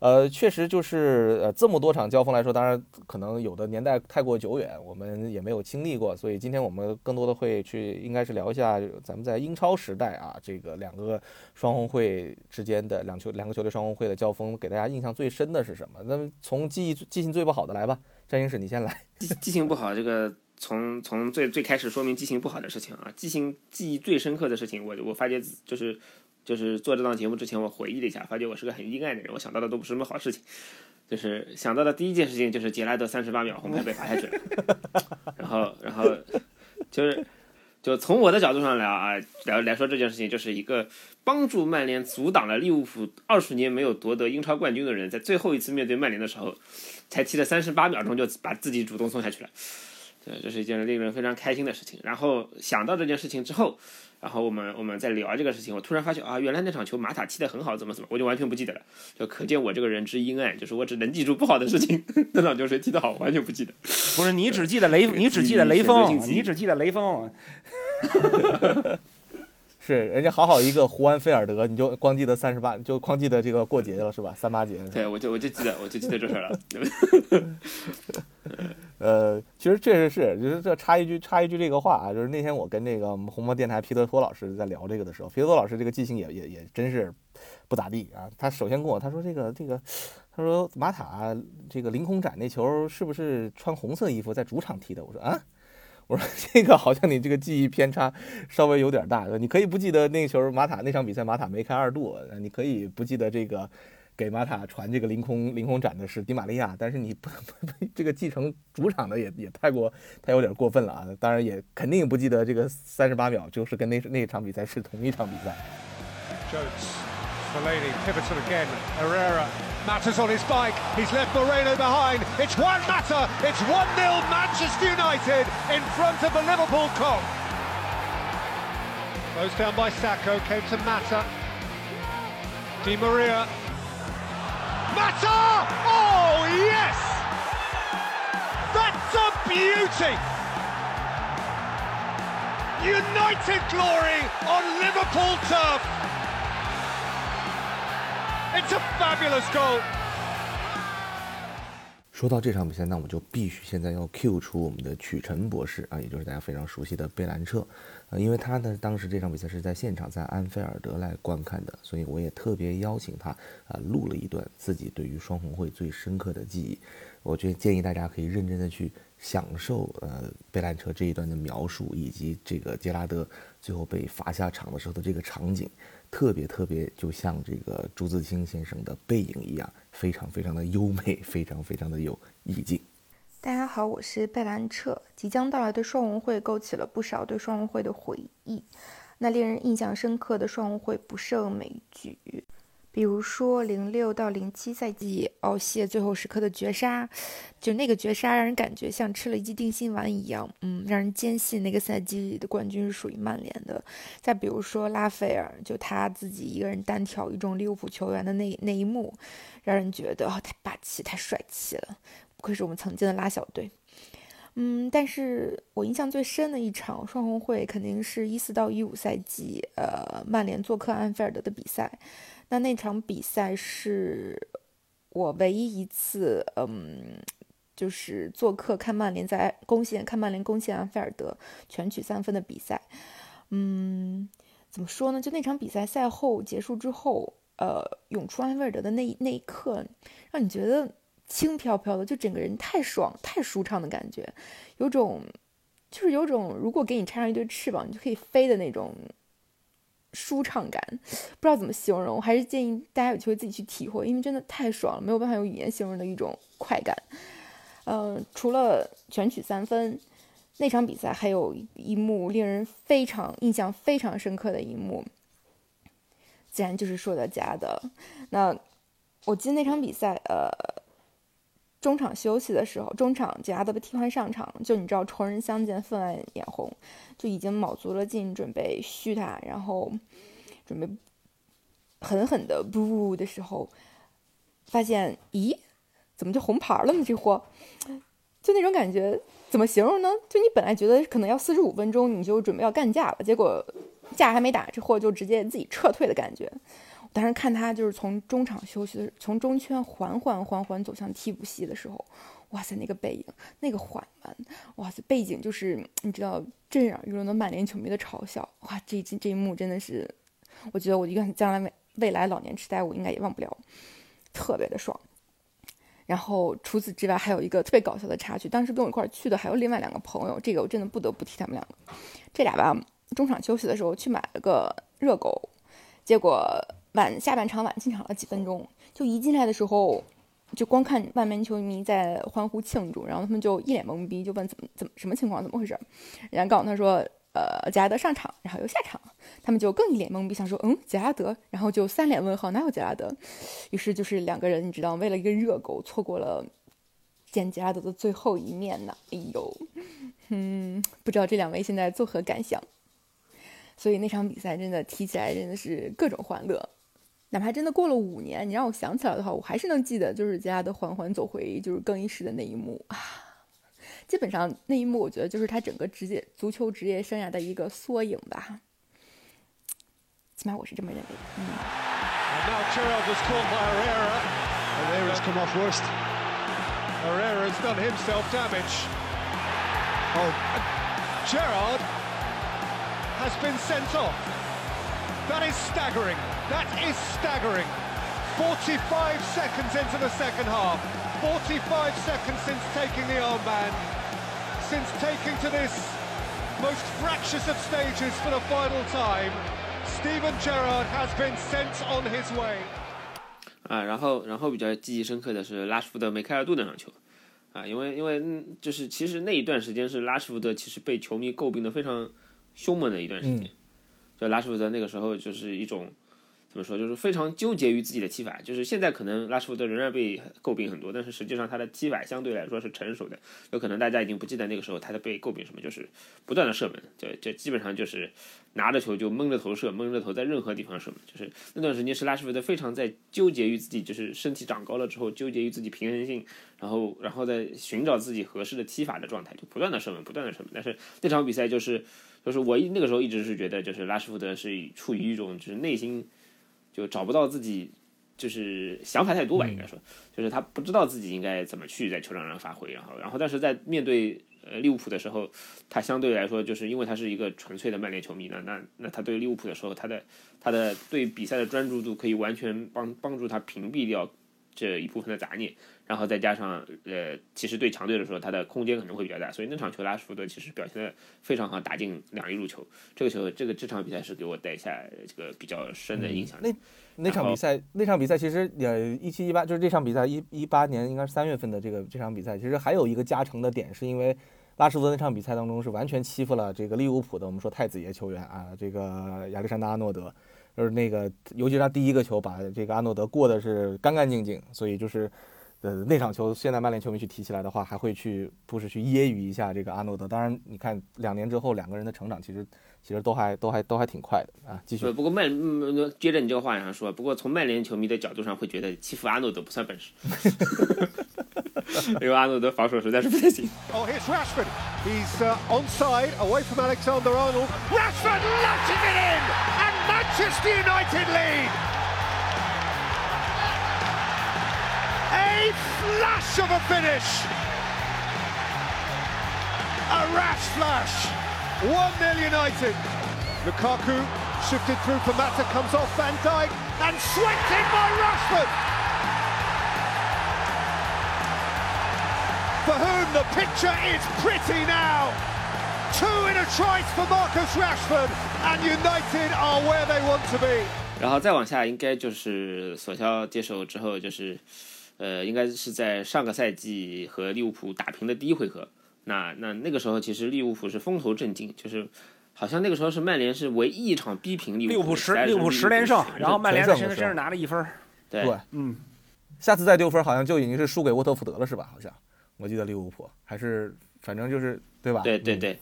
呃，确实就是呃这么多场交锋来说，当然可能有的年代太过久远，我们也没有经历过，所以今天我们更多的会去应该是聊一下咱们在英超时代啊，这个两个双红会之间的两球两个球队双红会的交锋，给大家印象最深的是什么？那么从记忆记性最不好的来吧，詹英士你先来。记记性不好，这个从从最最开始说明记性不好的事情啊，记性记忆最深刻的事情，我我发觉就是。就是做这档节目之前，我回忆了一下，发觉我是个很阴暗的人。我想到的都不是什么好事情，就是想到的第一件事情就是杰拉德三十八秒红牌被罚下去了。(laughs) 然后，然后就是就从我的角度上来啊，来来说这件事情，就是一个帮助曼联阻挡了利物浦二十年没有夺得英超冠军的人，在最后一次面对曼联的时候，才踢了三十八秒钟就把自己主动送下去了。对，这是一件令人非常开心的事情。然后想到这件事情之后。然后我们我们在聊这个事情，我突然发现啊，原来那场球马塔踢得很好，怎么怎么，我就完全不记得了，就可见我这个人之阴暗，就是我只能记住不好的事情。那场球谁踢得好，完全不记得。不是你只记得雷，(laughs) 你只记得雷锋，你只记得雷锋。是人家好好一个胡安菲尔德，你就光记得三十八，就光记得这个过节了是吧？三八节。对，我就我就记得我就记得这事儿了。呃，其实确实是，就是这插一句插一句这个话啊，就是那天我跟那个红魔电台皮特托老师在聊这个的时候，皮特托老师这个记性也也也真是不咋地啊。他首先跟我他说这个这个，他说马塔这个凌空斩那球是不是穿红色衣服在主场踢的？我说啊。我说 (laughs) 这个好像你这个记忆偏差稍微有点大，你可以不记得那球马塔那场比赛马塔梅开二度，你可以不记得这个给马塔传这个凌空凌空斩的是迪玛利亚，但是你不 (laughs) 这个继承主场的也也太过太有点过分了啊！当然也肯定不记得这个三十八秒就是跟那那场比赛是同一场比赛。Fellaini pivotal again. Herrera Matters on his bike. He's left Moreno behind. It's one matter. It's 1 0 Manchester United in front of the Liverpool Cop. Closed down by Sacco. Came to Mata. Di Maria. Mata! Oh, yes! That's a beauty! United glory on Liverpool turf! It's a fabulous goal! 说到这场比赛，那我们就必须现在要 Q 出我们的曲晨博士啊，也就是大家非常熟悉的贝兰彻，呃，因为他呢当时这场比赛是在现场在安菲尔德来观看的，所以我也特别邀请他啊录了一段自己对于双红会最深刻的记忆。我觉得建议大家可以认真的去享受呃贝兰彻这一段的描述，以及这个杰拉德最后被罚下场的时候的这个场景。特别特别，就像这个朱自清先生的背影一样，非常非常的优美，非常非常的有意境。大家好，我是贝兰彻。即将到来的双红会勾起了不少对双红会的回忆。那令人印象深刻的双红会不胜枚举。比如说，零六到零七赛季，奥谢最后时刻的绝杀，就那个绝杀让人感觉像吃了一剂定心丸一样，嗯，让人坚信那个赛季的冠军是属于曼联的。再比如说拉斐尔，就他自己一个人单挑一众利物浦球员的那那一幕，让人觉得太霸气、太帅气了，不愧是我们曾经的拉小队。嗯，但是我印象最深的一场双红会，肯定是一四到一五赛季，呃，曼联做客安菲尔德的比赛。那那场比赛是我唯一一次，嗯，就是做客看曼联在攻陷看曼联攻陷安菲尔德全取三分的比赛。嗯，怎么说呢？就那场比赛赛后结束之后，呃，涌出安菲尔德的那那一刻，让你觉得轻飘飘的，就整个人太爽、太舒畅的感觉，有种就是有种如果给你插上一对翅膀，你就可以飞的那种。舒畅感，不知道怎么形容，我还是建议大家有机会自己去体会，因为真的太爽了，没有办法用语言形容的一种快感。嗯，除了全取三分，那场比赛还有一幕令人非常印象非常深刻的一幕，自然就是说的加的。那我记得那场比赛，呃。中场休息的时候，中场杰拉德被替换上场，就你知道，仇人相见分外眼红，就已经卯足了劲准备嘘他，然后准备狠狠的不的时候，发现，咦，怎么就红牌了呢？这货，就那种感觉，怎么形容呢？就你本来觉得可能要四十五分钟，你就准备要干架了，结果架还没打，这货就直接自己撤退的感觉。当时看他就是从中场休息的，从中圈缓缓缓缓走向替补席的时候，哇塞，那个背影，那个缓慢，哇塞，背景就是你知道震耳欲聋的曼联球迷的嘲笑，哇，这这这一幕真的是，我觉得我一个将来未未来老年痴呆我应该也忘不了，特别的爽。然后除此之外还有一个特别搞笑的插曲，当时跟我一块去的还有另外两个朋友，这个我真的不得不提他们两个，这俩吧，中场休息的时候去买了个热狗，结果。晚下半场晚进场了几分钟，就一进来的时候，就光看外面球迷在欢呼庆祝，然后他们就一脸懵逼，就问怎么怎么什么情况，怎么回事？然后告诉他说，呃，杰拉德上场，然后又下场，他们就更一脸懵逼，想说，嗯，杰拉德，然后就三脸问号，哪有杰拉德？于是就是两个人，你知道，为了一个热狗，错过了见杰拉德的最后一面呢。哎呦，嗯，不知道这两位现在作何感想？所以那场比赛真的提起来真的是各种欢乐。哪怕真的过了五年，你让我想起来的话，我还是能记得，就是杰拉德缓缓走回就是更衣室的那一幕啊。(laughs) 基本上那一幕，我觉得就是他整个职业足球职业生涯的一个缩影吧。起码我是这么认为的。嗯。That is staggering. That is staggering. 45 seconds into the second half. 45 seconds since taking the armband. Since taking to this most fractious of stages for the final time, Steven Gerrard has been sent on his way. 啊，然后，然后比较记忆深刻的是拉什福德梅开二度那场球，啊，因为因为就是其实那一段时间是拉什福德其实被球迷诟病的非常凶猛的一段时间。就拉什福德那个时候就是一种， 怎么说，就是非常纠结于自己的踢法。就是现在可能拉什福德仍然被诟病很多，但是实际上他的踢法相对来说是成熟的。有可能大家已经不记得那个时候他的被诟病什么，就是不断的射门，就就基本上就是拿着球就蒙着头射，蒙着头在任何地方射门。就是那段时间是拉什福德非常在纠结于自己，就是身体长高了之后纠结于自己平衡性，然后然后在寻找自己合适的踢法的状态，就不断的射门，不断的射门。但是那场比赛就是就是我一那个时候一直是觉得，就是拉什福德是处于一种就是内心。就找不到自己，就是想法太多吧，应该说，就是他不知道自己应该怎么去在球场上发挥，然后，然后，但是在面对呃利物浦的时候，他相对来说，就是因为他是一个纯粹的曼联球迷呢，那那他对利物浦的时候，他的他的对比赛的专注度可以完全帮帮助他屏蔽掉这一部分的杂念。然后再加上，呃，其实对强队的时候，他的空间可能会比较大，所以那场球拉什福德其实表现的非常好，打进两粒入球。这个球，这个这场比赛是给我带下这个比较深的印象。那那场比赛，那场比赛其实呃，一七一八就是这场比赛一一八年应该是三月份的这个这场比赛，其实还有一个加成的点，是因为拉什福德那场比赛当中是完全欺负了这个利物浦的我们说太子爷球员啊，这个亚历山大阿诺德，就是那个尤其他第一个球把这个阿诺德过的是干干净净，所以就是。呃，那场球现在曼联球迷去提起来的话，还会去不是去揶揄一下这个阿诺德。当然，你看两年之后两个人的成长，其实其实都还都还都还挺快的啊。继续。不过曼接着你这个话上说，不过从曼联球迷的角度上会觉得欺负阿诺德不算本事，(laughs) (laughs) 因为阿诺德防守实在是不太行。Oh, here's Rashford. He's onside, away from Alexander Arnold. Rashford latching it in, and Manchester United lead. A flash of a finish. A rash flash. 1 0 United. Lukaku shifted through for Mata, comes off Van Dijk and swept in by Rashford. For whom the picture is pretty now. Two in a trice for Marcus Rashford, and United are where they want to be. 然后再往下，应该就是索肖接手之后，就是呃，应该是在上个赛季和利物浦打平的第一回合。那那那个时候，其实利物浦是风头正劲，就是好像那个时候是曼联是唯一一场逼平利物浦十利物浦十连胜，然后曼联现在身上拿了一分。对，嗯，下次再丢分，好像就已经是输给沃特福德了，是吧？好像我记得利物浦还是反正就是对吧？对对对，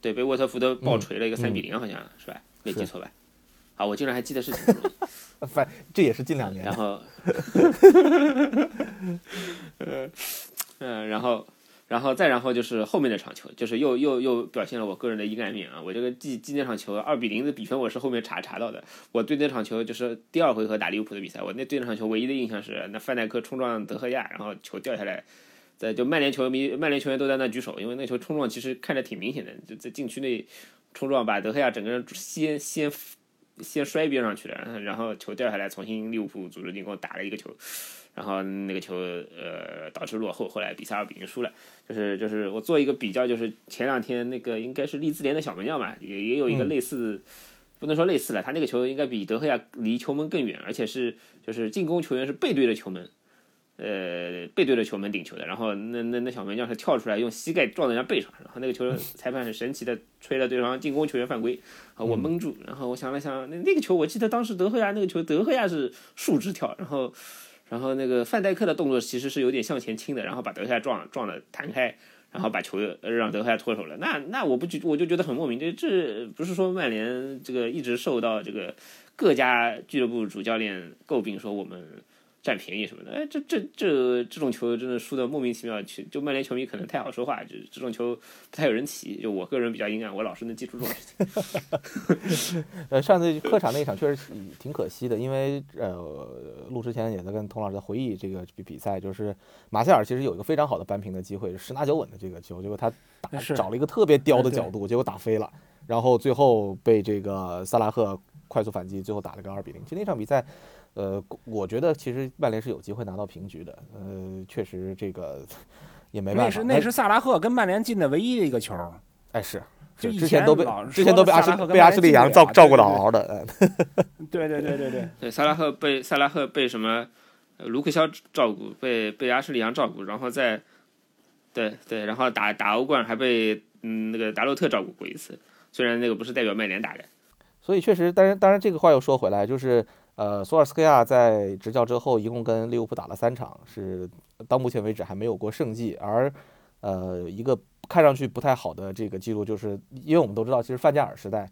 对被沃特福德爆锤了一个三比零，好像是吧？没记错吧？啊，我竟然还记得是？(laughs) 反这也是近两年。然后，嗯，(laughs) 然后，然后再然后就是后面那场球，就是又又又表现了我个人的阴暗面啊！我这个记记那场球二比零的比分，我是后面查查到的。我对那场球就是第二回合打利物浦的比赛，我那对那场球唯一的印象是那范戴克冲撞德赫亚，然后球掉下来，在就曼联球迷、曼联球员都在那举手，因为那球冲撞其实看着挺明显的，就在禁区内冲撞，把德赫亚整个人先先。先摔边上去了，然后球掉下来，重新利物浦组织进攻打了一个球，然后那个球呃导致落后，后来比赛二比零输了。就是就是我做一个比较，就是前两天那个应该是利兹联的小门将嘛，也也有一个类似，不能说类似了，他那个球应该比德赫亚离球门更远，而且是就是进攻球员是背对着球门。呃，背对着球门顶球的，然后那那那小门将是跳出来用膝盖撞在人家背上，然后那个球裁判很神奇的吹了对方进攻球员犯规，啊，我蒙住，然后我想了想，那那个球我记得当时德赫亚那个球，德赫亚是竖直跳，然后然后那个范戴克的动作其实是有点向前倾的，然后把德赫亚撞撞了弹开，然后把球让德赫亚脱手了，那那我不觉我就觉得很莫名，这这不是说曼联这个一直受到这个各家俱乐部主教练诟病说我们。占便宜什么的，哎，这这这这种球真的输的莫名其妙，去就曼联球迷可能太好说话，就这种球不太有人提。就我个人比较阴暗，我老是能记住这种事情。(laughs) 呃，上次客场那一场确实挺可惜的，因为呃，录之前也在跟童老师在回忆这个比比赛，就是马塞尔其实有一个非常好的扳平的机会，十拿九稳的这个球，结果他打找了一个特别刁的角度，结果打飞了，然后最后被这个萨拉赫快速反击，最后打了个二比零。其实那场比赛。呃，我觉得其实曼联是有机会拿到平局的。呃，确实这个 (laughs) 也没办法。那是那是萨拉赫跟曼联进的唯一的一个球。哎，是，就之前都被之前都被阿什被阿什利杨照照顾的好好的。对对对对对。对 (laughs) 萨拉赫被萨拉赫被什么卢克肖照顾，被被阿什利杨照顾，然后再对对，然后打打欧冠还被嗯那个达洛特照顾过一次，虽然那个不是代表曼联打的。所以确实，当然当然这个话又说回来，就是呃，索尔斯克亚在执教之后，一共跟利物浦打了三场，是到目前为止还没有过胜绩，而呃一个看上去不太好的这个记录，就是因为我们都知道，其实范加尔时代。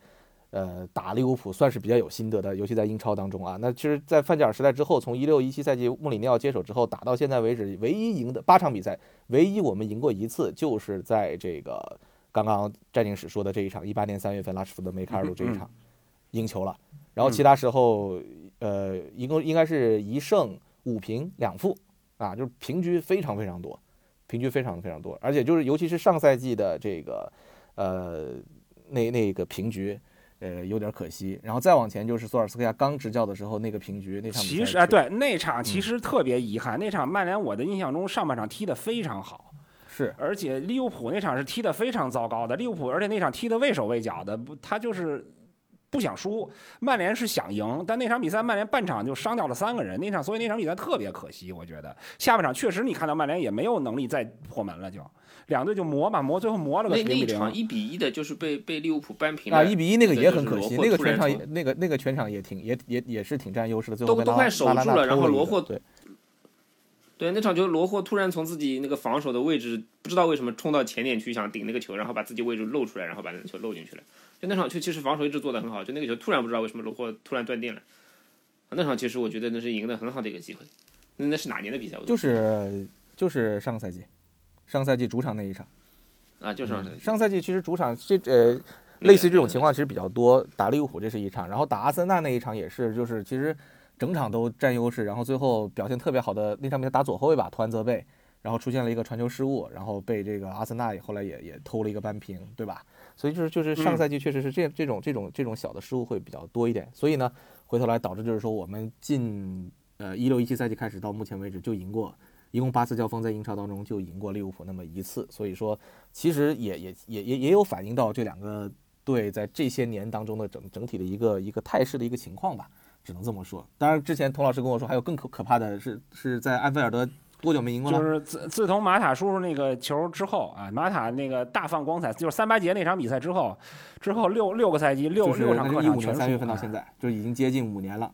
呃，打利物浦算是比较有心得的，尤其在英超当中啊。那其实，在范加尔时代之后，从一六一七赛季穆里尼奥接手之后，打到现在为止，唯一赢的八场比赛，唯一我们赢过一次，就是在这个刚刚战警史说的这一场，一八年三月份拉什福德梅开二度这一场赢球了。然后其他时候，呃，一共应该是一胜五平两负啊，就是平局非常非常多，平局非常非常多。而且就是尤其是上赛季的这个呃那那个平局。呃，有点可惜。然后再往前就是索尔斯克亚刚执教的时候那个平局那场，其实啊，对那场其实特别遗憾。那场曼联我的印象中上半场踢得非常好，是，而且利物浦那场是踢得非常糟糕的。利物浦而且那场踢得畏手畏脚的，不，他就是不想输。曼联是想赢，但那场比赛曼联半场就伤掉了三个人，那场所以那场比赛特别可惜。我觉得下半场确实你看到曼联也没有能力再破门了就。两队就磨嘛磨，最后磨了个那那一场一比一的，就是被被利物浦扳平了啊！一比一那个也很可惜，那个全场那个那个全场也挺也也也是挺占优势的，最后都都快守住了，然后罗霍对对那场球罗霍突然从自己那个防守的位置不知道为什么冲到前点去想顶那个球，然后把自己位置露出来，然后把那个球漏进去了。就那场球其实防守一直做得很好，就那个球突然不知道为什么罗霍突然断电了。那场其实我觉得那是赢得很好的一个机会。那那是哪年的比赛？就是就是上个赛季，上赛季主场那一场。啊，就是上赛季其实主场这呃，类似于这种情况其实比较多。打利物浦这是一场，然后打阿森纳那一场也是，就是其实整场都占优势，然后最后表现特别好的那场比赛打左后卫吧，突然责备，然后出现了一个传球失误，然后被这个阿森纳后来也也偷了一个扳平，对吧？所以就是就是上赛季确实是这这种这种这种小的失误会比较多一点。所以呢，回头来导致就是说我们近呃一六一七赛季开始到目前为止就赢过。一共八次交锋，在英超当中就赢过利物浦那么一次，所以说其实也也也也也有反映到这两个队在这些年当中的整整体的一个一个态势的一个情况吧，只能这么说。当然，之前童老师跟我说还有更可可怕的是是在安菲尔德多久没赢过了？就是自自从马塔叔叔那个球之后啊，马塔那个大放光彩，就是三八节那场比赛之后，之后六六个赛季六六场客场全三月份到现在就已经接近五年了。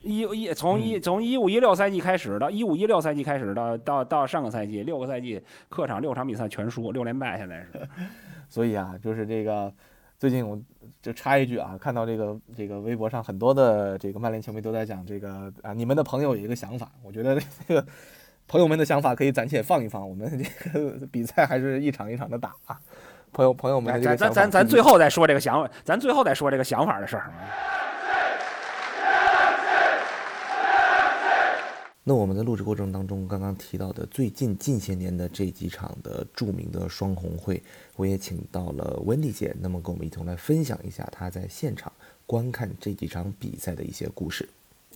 一一从一从一五一六赛季开始到一五一六赛季开始到到到上个赛季六个赛季客场六场比赛全输六连败现在是，(laughs) 所以啊就是这个最近我就插一句啊看到这个这个微博上很多的这个曼联球迷都在讲这个啊你们的朋友有一个想法我觉得这个朋友们的想法可以暂且放一放我们这个比赛还是一场一场的打啊朋友朋友们咱咱咱咱最后再说这个想法咱最后再说这个想法的事儿。那我们在录制过程当中，刚刚提到的最近近些年的这几场的著名的双红会，我也请到了温迪姐，那么跟我们一同来分享一下她在现场观看这几场比赛的一些故事。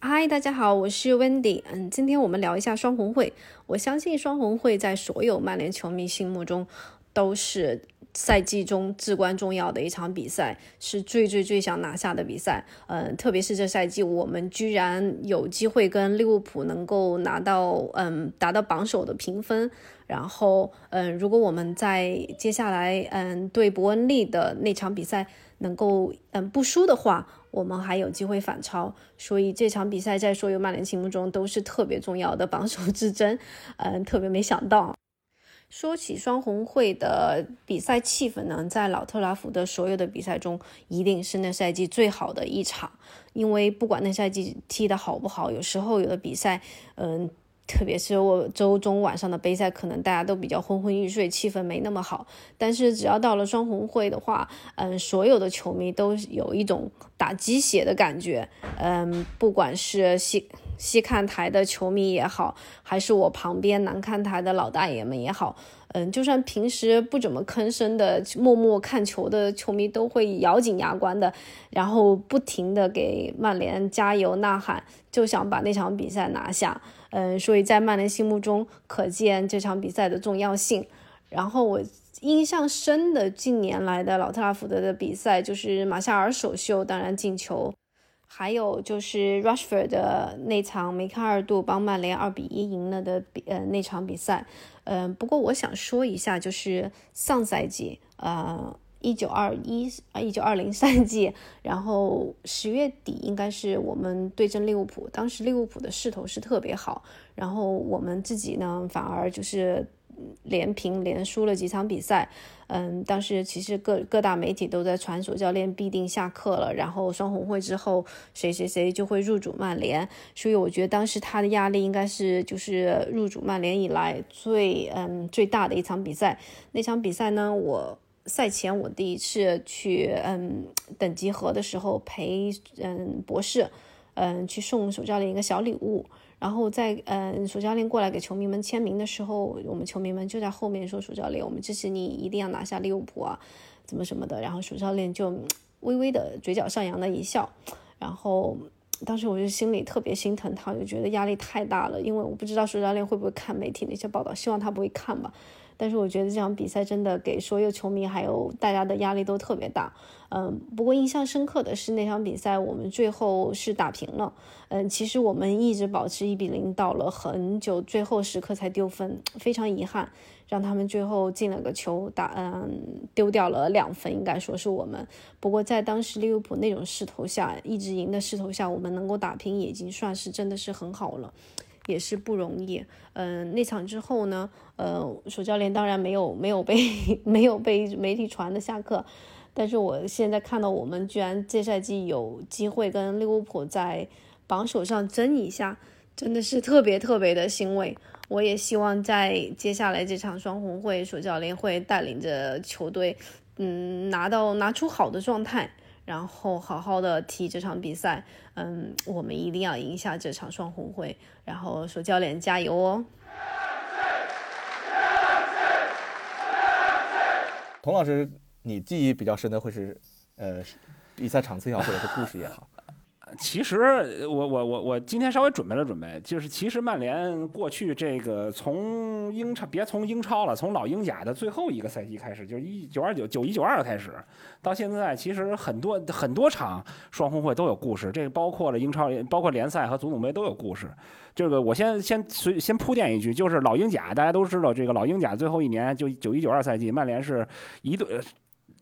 嗨，大家好，我是温迪。嗯，今天我们聊一下双红会。我相信双红会在所有曼联球迷心目中都是。赛季中至关重要的一场比赛，是最最最想拿下的比赛。嗯，特别是这赛季，我们居然有机会跟利物浦能够拿到嗯达到榜首的评分。然后嗯，如果我们在接下来嗯对伯恩利的那场比赛能够嗯不输的话，我们还有机会反超。所以这场比赛在所有曼联心目中都是特别重要的榜首之争。嗯，特别没想到。说起双红会的比赛气氛呢，在老特拉福德所有的比赛中，一定是那赛季最好的一场。因为不管那赛季踢得好不好，有时候有的比赛，嗯，特别是我周中晚上的杯赛，可能大家都比较昏昏欲睡，气氛没那么好。但是只要到了双红会的话，嗯，所有的球迷都有一种打鸡血的感觉。嗯，不管是西。西看台的球迷也好，还是我旁边南看台的老大爷们也好，嗯，就算平时不怎么吭声的默默看球的球迷，都会咬紧牙关的，然后不停的给曼联加油呐喊，就想把那场比赛拿下。嗯，所以在曼联心目中，可见这场比赛的重要性。然后我印象深的近年来的老特拉福德的比赛，就是马夏尔首秀，当然进球。还有就是 Rushford 的那场梅开二度帮曼联二比一赢了的比呃那场比赛，嗯，不过我想说一下，就是上赛季呃一九二一啊一九二零赛季，然后十月底应该是我们对阵利物浦，当时利物浦的势头是特别好，然后我们自己呢反而就是连平连输了几场比赛。嗯，当时其实各各大媒体都在传主教练必定下课了，然后双红会之后谁谁谁就会入主曼联，所以我觉得当时他的压力应该是就是入主曼联以来最嗯最大的一场比赛。那场比赛呢，我赛前我第一次去嗯等集合的时候陪嗯博士嗯去送主教练一个小礼物。然后在嗯，主教练过来给球迷们签名的时候，我们球迷们就在后面说：“主教练，我们支持你，一定要拿下利物浦啊，怎么什么的。”然后主教练就微微的嘴角上扬的一笑。然后当时我就心里特别心疼他，就觉得压力太大了，因为我不知道主教练会不会看媒体那些报道，希望他不会看吧。但是我觉得这场比赛真的给所有球迷还有大家的压力都特别大，嗯，不过印象深刻的是那场比赛我们最后是打平了，嗯，其实我们一直保持一比零到了很久，最后时刻才丢分，非常遗憾，让他们最后进了个球打，嗯，丢掉了两分，应该说是我们。不过在当时利物浦那种势头下，一直赢的势头下，我们能够打平已经算是真的是很好了。也是不容易，嗯，那场之后呢，呃，主教练当然没有没有被 (laughs) 没有被媒体传的下课，但是我现在看到我们居然这赛季有机会跟利物浦在榜首上争一下，真的是特别特别的欣慰。我也希望在接下来这场双红会，主教练会带领着球队，嗯，拿到拿出好的状态。然后好好的踢这场比赛，嗯，我们一定要赢下这场双红会。然后说教练加油哦！童老师，你记忆比较深的会是，呃，比赛场次也好，或者是故事也好。其实我我我我今天稍微准备了准备，就是其实曼联过去这个从英超别从英超了，从老英甲的最后一个赛季开始，就是一九二九九一九二开始，到现在其实很多很多场双红会都有故事，这个包括了英超，包括联赛和足总杯都有故事。这个我先先随先铺垫一句，就是老英甲大家都知道，这个老英甲最后一年就九一九二赛季，曼联是一队。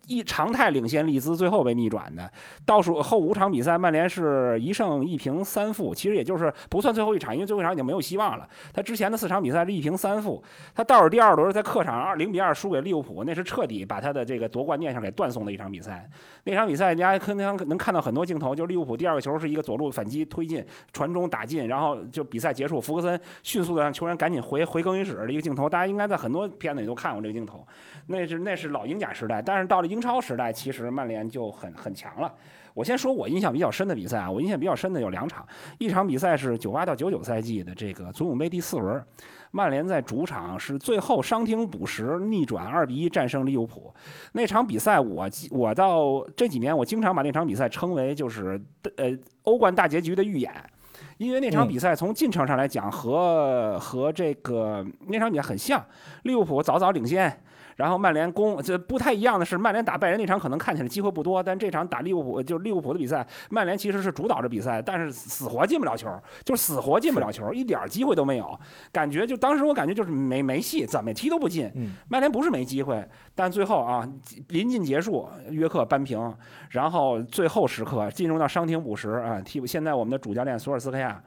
一常态领先利兹，最后被逆转的。倒数后五场比赛，曼联是一胜一平三负，其实也就是不算最后一场，因为最后一场已经没有希望了。他之前的四场比赛是一平三负，他倒数第二轮在客场二零比二输给利物浦，那是彻底把他的这个夺冠念想给断送的一场比赛。那场比赛，大家可能能看到很多镜头，就利物浦第二个球是一个左路反击推进，传中打进，然后就比赛结束，福格森迅速的让球员赶紧回回更衣室的一个镜头，大家应该在很多片子里都看过这个镜头。那是那是老英甲时代，但是到了英超时代，其实曼联就很很强了。我先说我印象比较深的比赛啊，我印象比较深的有两场，一场比赛是九八到九九赛季的这个足总杯第四轮，曼联在主场是最后伤停补时逆转二比一战胜利物浦。那场比赛我我到这几年我经常把那场比赛称为就是呃欧冠大结局的预演。因为那场比赛从进程上来讲，和和这个那场比赛很像，利物浦早早领先。然后曼联攻，这不太一样的是，曼联打拜仁那场可能看起来机会不多，但这场打利物浦就利物浦的比赛，曼联其实是主导着比赛，但是死活进不了球，就是死活进不了球，一点机会都没有，感觉就当时我感觉就是没没戏，怎么踢都不进。曼联不是没机会，但最后啊，临近结束，约克扳平，然后最后时刻进入到伤停补时啊，替现在我们的主教练索尔斯克亚。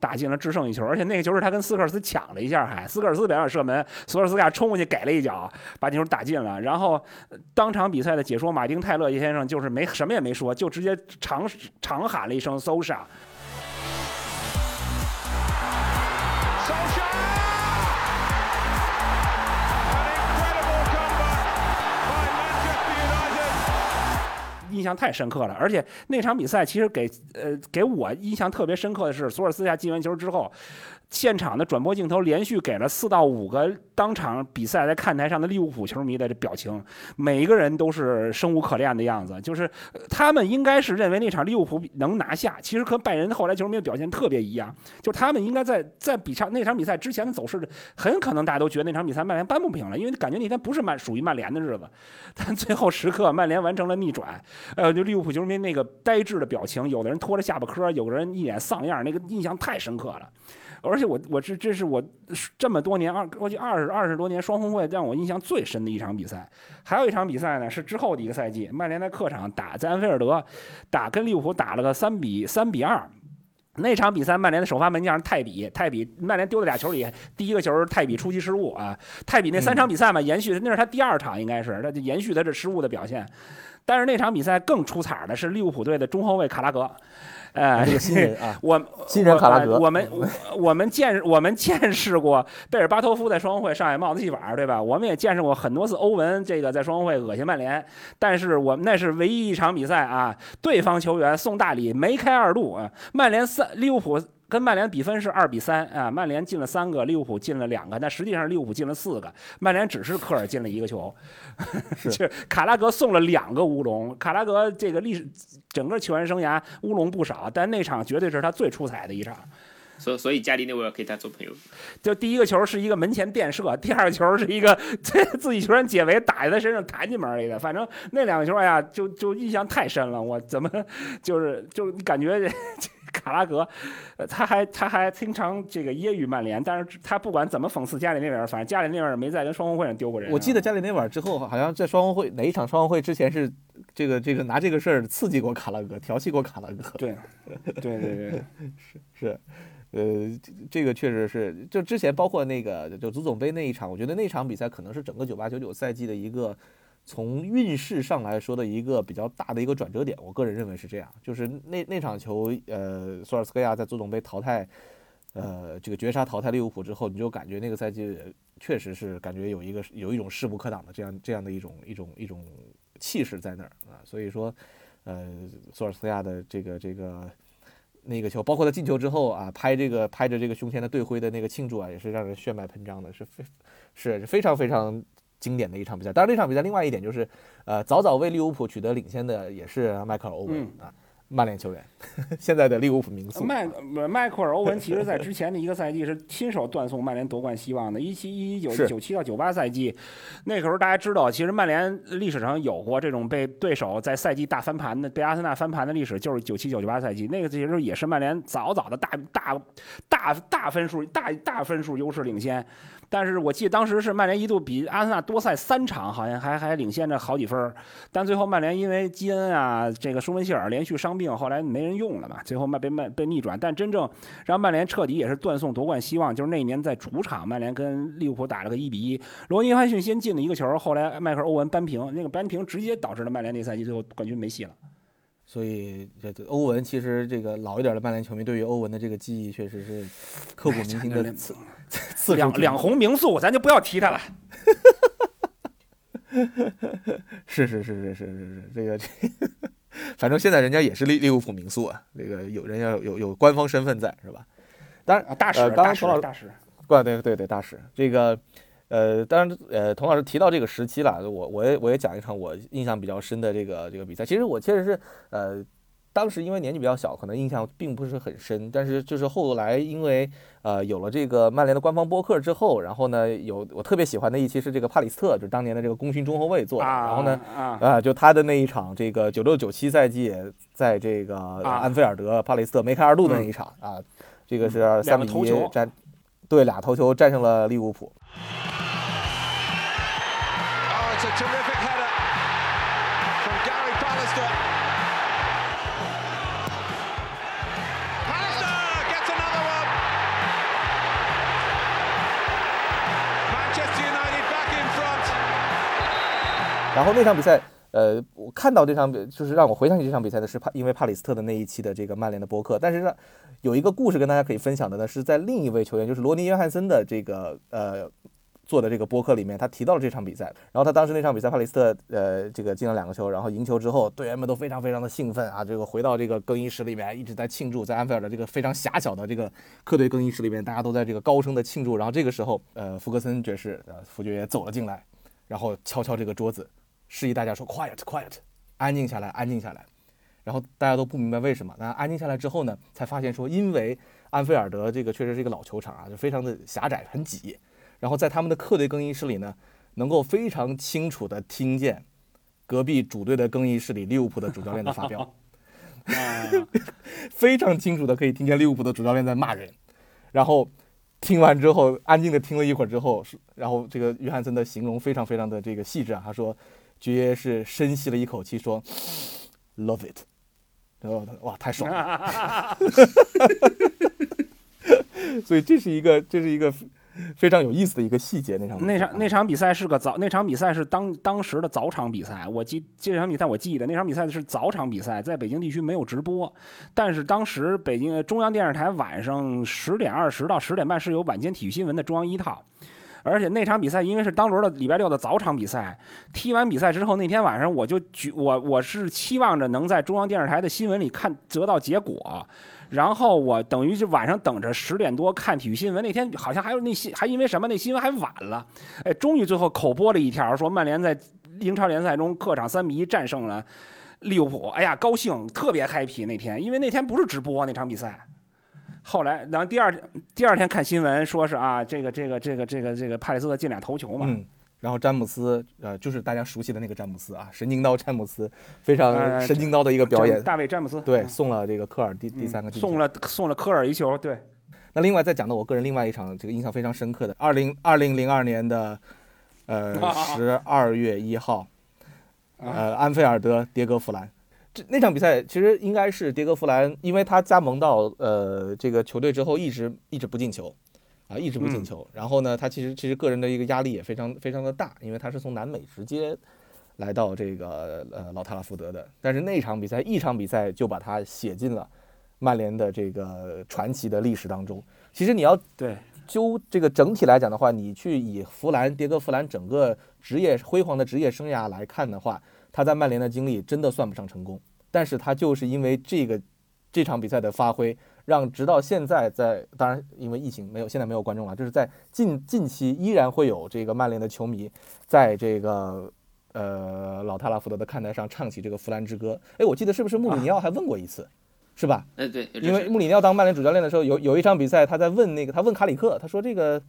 打进了制胜一球，而且那个球是他跟斯科尔斯抢了一下，还斯科尔斯表演射门，索尔斯克亚冲过去给了一脚，把这球打进了。然后当场比赛的解说马丁泰勒先生就是没什么也没说，就直接长长喊了一声 “Sosa”。印象太深刻了，而且那场比赛其实给呃给我印象特别深刻的是，索尔斯亚进完球之后。现场的转播镜头连续给了四到五个当场比赛在看台上的利物浦球迷的这表情，每一个人都是生无可恋的样子，就是他们应该是认为那场利物浦能拿下，其实和拜仁后来球迷的表现特别一样，就他们应该在在比场那场比赛之前的走势，很可能大家都觉得那场比赛曼联扳不平了，因为感觉那天不是曼属于曼联的日子，(laughs) 但最后时刻曼联完成了逆转，呃，就利物浦球迷那个呆滞的表情，有的人拖着下巴颏，有的人一脸丧样，那个印象太深刻了。而且我我这这是我这么多年二过去二十二十多年双红会让我印象最深的一场比赛。还有一场比赛呢，是之后的一个赛季，曼联在客场打在安菲尔德打跟利物浦打了个三比三比二。那场比赛，曼联的首发门将是泰比，泰比曼联丢了俩球里，第一个球是泰比出击失误啊。泰比那三场比赛嘛，延续那是他第二场，应该是他就延续他这失误的表现。但是那场比赛更出彩的是利物浦队的中后卫卡拉格。哎，这个新人 (laughs) 啊，我新人卡拉格，我们我们见我们见识过贝尔巴托夫在双红会上演帽子戏法，对吧？我们也见识过很多次欧文这个在双红会恶心曼联，但是我们那是唯一一场比赛啊，对方球员送大礼梅开二度啊，曼联三利物浦。跟曼联比分是二比三啊，曼联进了三个，利物浦进了两个，但实际上利物浦进了四个，曼联只是科尔进了一个球，(laughs) 是卡拉格送了两个乌龙，卡拉格这个历史整个球员生涯乌龙不少，但那场绝对是他最出彩的一场。所所以加里内维尔可以他做朋友。就第一个球是一个门前垫射，第二个球是一个自己球员解围打在他身上弹进门里的。反正那两个球，哎呀，就就印象太深了。我怎么 (laughs) 就是就感觉 (laughs) (laughs) 卡拉格，他还他还经常这个揶揄曼联，但是他不管怎么讽刺加里内维尔，反正加里内维尔没在跟双红会上丢过人。我记得加里内维尔之后，好像在双红会哪一场双红会之前是这个这个拿这个事儿刺激过卡拉格，调戏过卡拉格。对，对对对，(laughs) 是是。呃，这个确实是，就之前包括那个就足总杯那一场，我觉得那场比赛可能是整个九八九九赛季的一个从运势上来说的一个比较大的一个转折点。我个人认为是这样，就是那那场球，呃，索尔斯克亚在足总杯淘汰，呃，这个绝杀淘汰利物浦之后，你就感觉那个赛季确实是感觉有一个有一种势不可挡的这样这样的一种一种一种气势在那儿啊。所以说，呃，索尔斯克亚的这个这个。那个球，包括他进球之后啊，拍这个拍着这个胸前的队徽的那个庆祝啊，也是让人血脉喷张的，是非是非常非常经典的一场比赛。当然，这场比赛另外一点就是，呃，早早为利物浦取得领先的也是迈克尔·欧文啊。曼联球员，(laughs) 现在的利物浦名宿迈迈克尔·欧文，其实在之前的一个赛季是亲手断送曼联夺冠希望的。一七一九九七到九八赛季，那个时候大家知道，其实曼联历史上有过这种被对手在赛季大翻盘的，被阿森纳翻盘的历史，就是九七九九八赛季。那个其实也是曼联早早的大大大大分数大大分数优势领先。但是我记得当时是曼联一度比阿森纳多赛三场，好像还还领先着好几分但最后曼联因为基恩啊，这个舒文希尔连续伤病，后来没人用了嘛，最后曼被曼被逆转。但真正让曼联彻底也是断送夺冠希望，就是那一年在主场，曼联跟利物浦打了个一比一，罗尼·约翰逊先进了一个球，后来迈克尔·欧文扳平，那个扳平直接导致了曼联那赛季最后冠军没戏了。所以，这这欧文其实这个老一点的曼联球迷对于欧文的这个记忆确实是刻骨铭心的。两两红名宿，咱就不要提他了。(laughs) 是是是是是是是，这个这，反正现在人家也是利利物浦名宿啊。这个有人家有有官方身份在是吧？当然，大使，刚刚佟老师，大使，对对对对，大使这个。呃，当然，呃，童老师提到这个时期了，我我也我也讲一场我印象比较深的这个这个比赛。其实我确实是，呃，当时因为年纪比较小，可能印象并不是很深。但是就是后来因为呃有了这个曼联的官方播客之后，然后呢有我特别喜欢的一期是这个帕里斯特，就是当年的这个功勋中后卫做的。然后呢啊，就他的那一场这个九六九七赛季在这个安菲尔德，帕里斯特梅开二度的那一场啊，这个是三比一战，对俩头球战胜了利物浦。然后那场比赛，呃，我看到这场比，就是让我回想起这场比赛的是帕，因为帕里斯特的那一期的这个曼联的播客。但是呢，有一个故事跟大家可以分享的呢，是在另一位球员，就是罗尼·约翰森的这个呃做的这个播客里面，他提到了这场比赛。然后他当时那场比赛，帕里斯特呃这个进了两个球，然后赢球之后，队员们都非常非常的兴奋啊，这个回到这个更衣室里面一直在庆祝，在安菲尔的这个非常狭小的这个客队更衣室里面，大家都在这个高声的庆祝。然后这个时候，呃，福格森爵士呃福爵爷走了进来，然后敲敲这个桌子。示意大家说 quiet quiet，安静下来，安静下来。然后大家都不明白为什么。那安静下来之后呢，才发现说，因为安菲尔德这个确实是一个老球场啊，就非常的狭窄，很挤。然后在他们的客队更衣室里呢，能够非常清楚的听见隔壁主队的更衣室里利物浦的主教练的发飙，(laughs) 啊，非常清楚的可以听见利物浦的主教练在骂人。然后听完之后，安静的听了一会儿之后，然后这个约翰森的形容非常非常的这个细致啊，他说，爵爷是深吸了一口气说，love it，然后他哇太爽了，(laughs) 所以这是一个这是一个非常有意思的一个细节，那场比赛那场那场比赛是个早，那场比赛是当当时的早场比赛。我记这场比赛我记得那场比赛是早场比赛，在北京地区没有直播，但是当时北京中央电视台晚上十点二十到十点半是有晚间体育新闻的中央一套。而且那场比赛因为是当轮的礼拜六的早场比赛，踢完比赛之后那天晚上我就举我我是期望着能在中央电视台的新闻里看得到结果，然后我等于就晚上等着十点多看体育新闻。那天好像还有那新还因为什么那新闻还晚了，哎，终于最后口播了一条说曼联在英超联赛中客场三比一战胜了利物浦。哎呀，高兴，特别 happy 那天，因为那天不是直播那场比赛。后来，然后第二第二天看新闻，说是啊，这个这个这个这个这个帕里斯特进俩头球嘛，嗯，然后詹姆斯，呃，就是大家熟悉的那个詹姆斯啊，神经刀詹姆斯，非常神经刀的一个表演，大卫詹姆斯对，送了这个科尔第第三个进球。送了送了科尔一球，对，那另外再讲到我个人另外一场这个印象非常深刻的，二零二零零二年的，呃十二月一号，呃安菲尔德迭戈弗兰，那场比赛其实应该是迭戈弗兰，因为他加盟到呃这个球队之后一直一直不进球。啊，一直不进嗯球。然后呢，他其实其实个人的一个压力也非常非常的大，因为他是从南美直接来到这个呃老特拉福德的。但是那场比赛一场比赛就把他写进了曼联的这个传奇的历史当中。其实你要对就这个整体来讲的话，你去以弗兰迭戈弗兰整个职业辉煌的职业生涯来看的话，他在曼联的经历真的算不上成功。但是他就是因为这个这场比赛的发挥，让直到现在在当然因为疫情没有现在没有观众了，就是在近近期依然会有这个曼联的球迷在这个呃老特拉福德的看台上唱起这个弗兰之歌。哎，我记得是不是穆里尼奥还问过一次，是吧？哎对，因为穆里尼奥当曼联主教练的时候，有有一场比赛，他在问那个，他问卡里克，他说这个，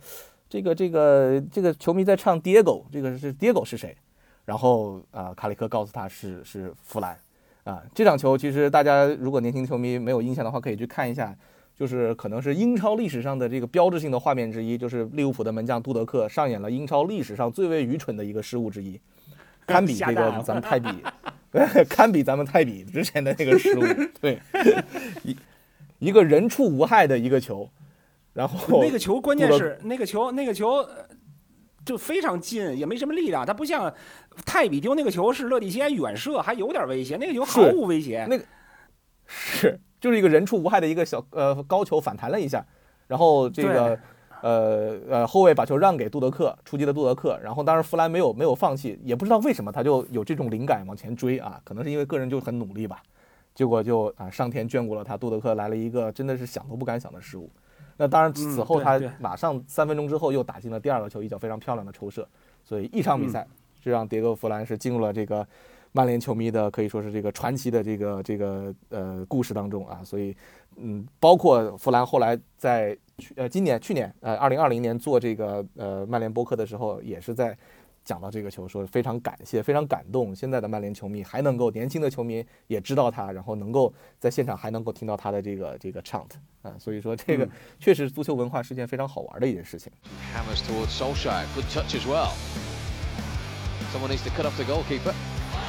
这个这个这个球迷在唱 Diego，这个是 Diego 是谁？然后啊、卡里克告诉他是是弗兰，啊，这场球其实大家如果年轻球迷没有印象的话，可以去看一下，就是可能是英超历史上的这个标志性的画面之一，就是利物浦的门将杜德克上演了英超历史上最为愚蠢的一个失误之一，堪比这个咱们泰比，堪比咱们泰比之前的那个失误，对，一一个人畜无害的一个球，然后那个球关键是那个球那个球呃就非常近，也没什么力量，他不像泰比丢那个球是勒蒂奇埃远射，还有点威胁，那个球毫无威胁。那个是就是一个人畜无害的一个小呃高球反弹了一下，然后这个呃呃后卫把球让给杜德克，出击的杜德克，然后当时弗兰没有没有放弃，也不知道为什么他就有这种灵感往前追啊，可能是因为个人就很努力吧，结果就啊上天眷顾了他，杜德克来了一个真的是想都不敢想的失误。那当然，此后他马上三分钟之后又打进了第二个球，一脚非常漂亮的抽射，所以一场比赛就让迭戈·弗兰是进入了这个曼联球迷的可以说是这个传奇的这个这个呃故事当中啊，所以嗯，包括弗兰后来在去呃今年去年呃二零二零年做这个呃曼联播客的时候，也是在讲到这个球，说非常感谢，非常感动，现在的曼联球迷还能够年轻的球迷也知道他，然后能够在现场还能够听到他的这个这个 chant 啊，所以说这个确实足球文化是件非常好玩的一件事情。Hammers towards Solskjaer. Good touch as well. Someone needs to cut off the goalkeeper.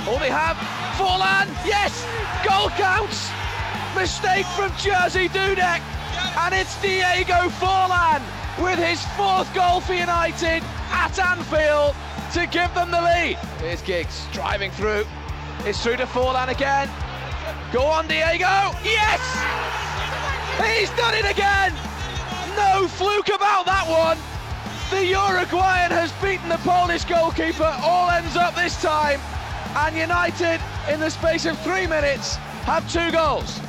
Oh, they have. Forlan. Yes. Goal counts. Mistake from Jersey Dudek. And it's Diego Forlan with his fourth goal for United at Anfield to give them the lead. Here's Giggs driving through. It's through to Forlan again. Go on, Diego. Yes. He's done it again. No fluke about that one. The Uruguayan has beaten the Polish goalkeeper. All ends up this time. And United, in the space of three minutes, have two goals.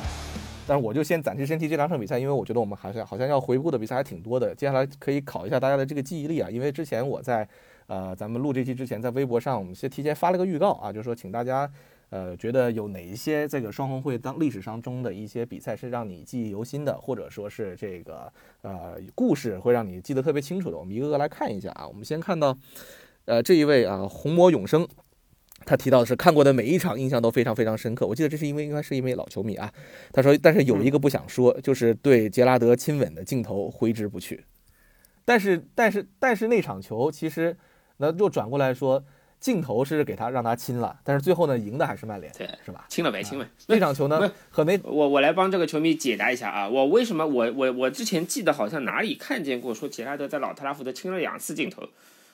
但是我就先暂时先提这两场比赛，因为我觉得我们好像好像要回顾的比赛还挺多的。接下来可以考一下大家的这个记忆力啊，因为之前我在 呃咱们录这期之前，在微博上我们先提前发了个预告啊，就是说请大家呃觉得有哪一些这个双红会当历史上中的一些比赛是让你记忆犹新的，或者说是这个呃故事会让你记得特别清楚的，我们一个个来看一下啊。我们先看到呃这一位啊红魔永生。他提到的是看过的每一场印象都非常非常深刻。我记得这是因为应该是因为老球迷啊。他说，但是有一个不想说，就是对杰拉德亲吻的镜头挥之不去。但是但是但是那场球其实那又转过来说，镜头是给他让他亲了，但是最后呢赢的还是曼联，对，是吧？亲了呗，亲了。那场球呢和那我我来帮这个球迷解答一下啊，我为什么我我我之前记得好像哪里看见过说杰拉德在老特拉福德亲了两次镜头。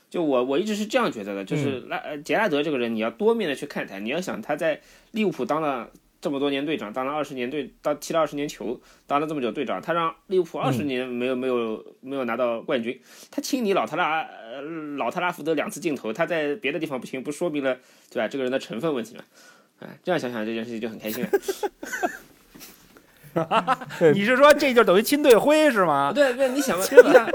就我我一直是这样觉得的，就是拉呃杰拉德这个人，你要多面的去看他。你要想他在利物浦当了这么多年队长，当了二十年队，当踢了二十年球，当了这么久队长，他让利物浦二十年没有没有没有拿到冠军，他亲你老特拉呃老特拉福德两次镜头，他在别的地方不行，不说明了对吧？这个人的成分问题嘛，哎，这样想想这件事情就很开心了。(laughs) (laughs) 你是说这就等于亲队徽是吗？对对，你想嘛，你想，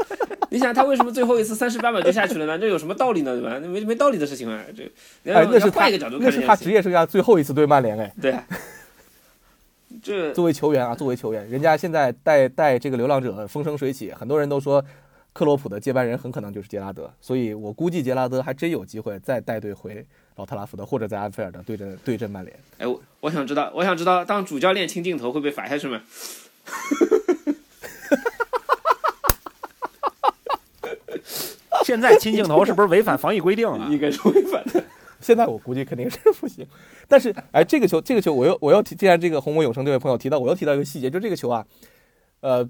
你想他为什么最后一次三十八秒就下去了呢？这有什么道理呢？对吧？那没没道理的事情啊！这哎，那是换一个角度看，那是他职业生涯最后一次对曼联哎。对，(laughs) 这作为球员啊，作为球员，人家现在带带这个流浪者风生水起，很多人都说克洛普的接班人很可能就是杰拉德，所以我估计杰拉德还真有机会再带队回。老特拉福德或者在安菲尔德对阵对阵曼联。哎，我我想知道，我想知道，当主教练亲镜头会被罚下去吗？(laughs) 现在亲镜头是不是违反防疫规定啊？应该是违反的。现在我估计肯定是不行。但是，(laughs) 哎，这个球，这个球，我又我要提，既然这个红魔永生这位朋友提到，我又提到一个细节，就这个球啊，呃，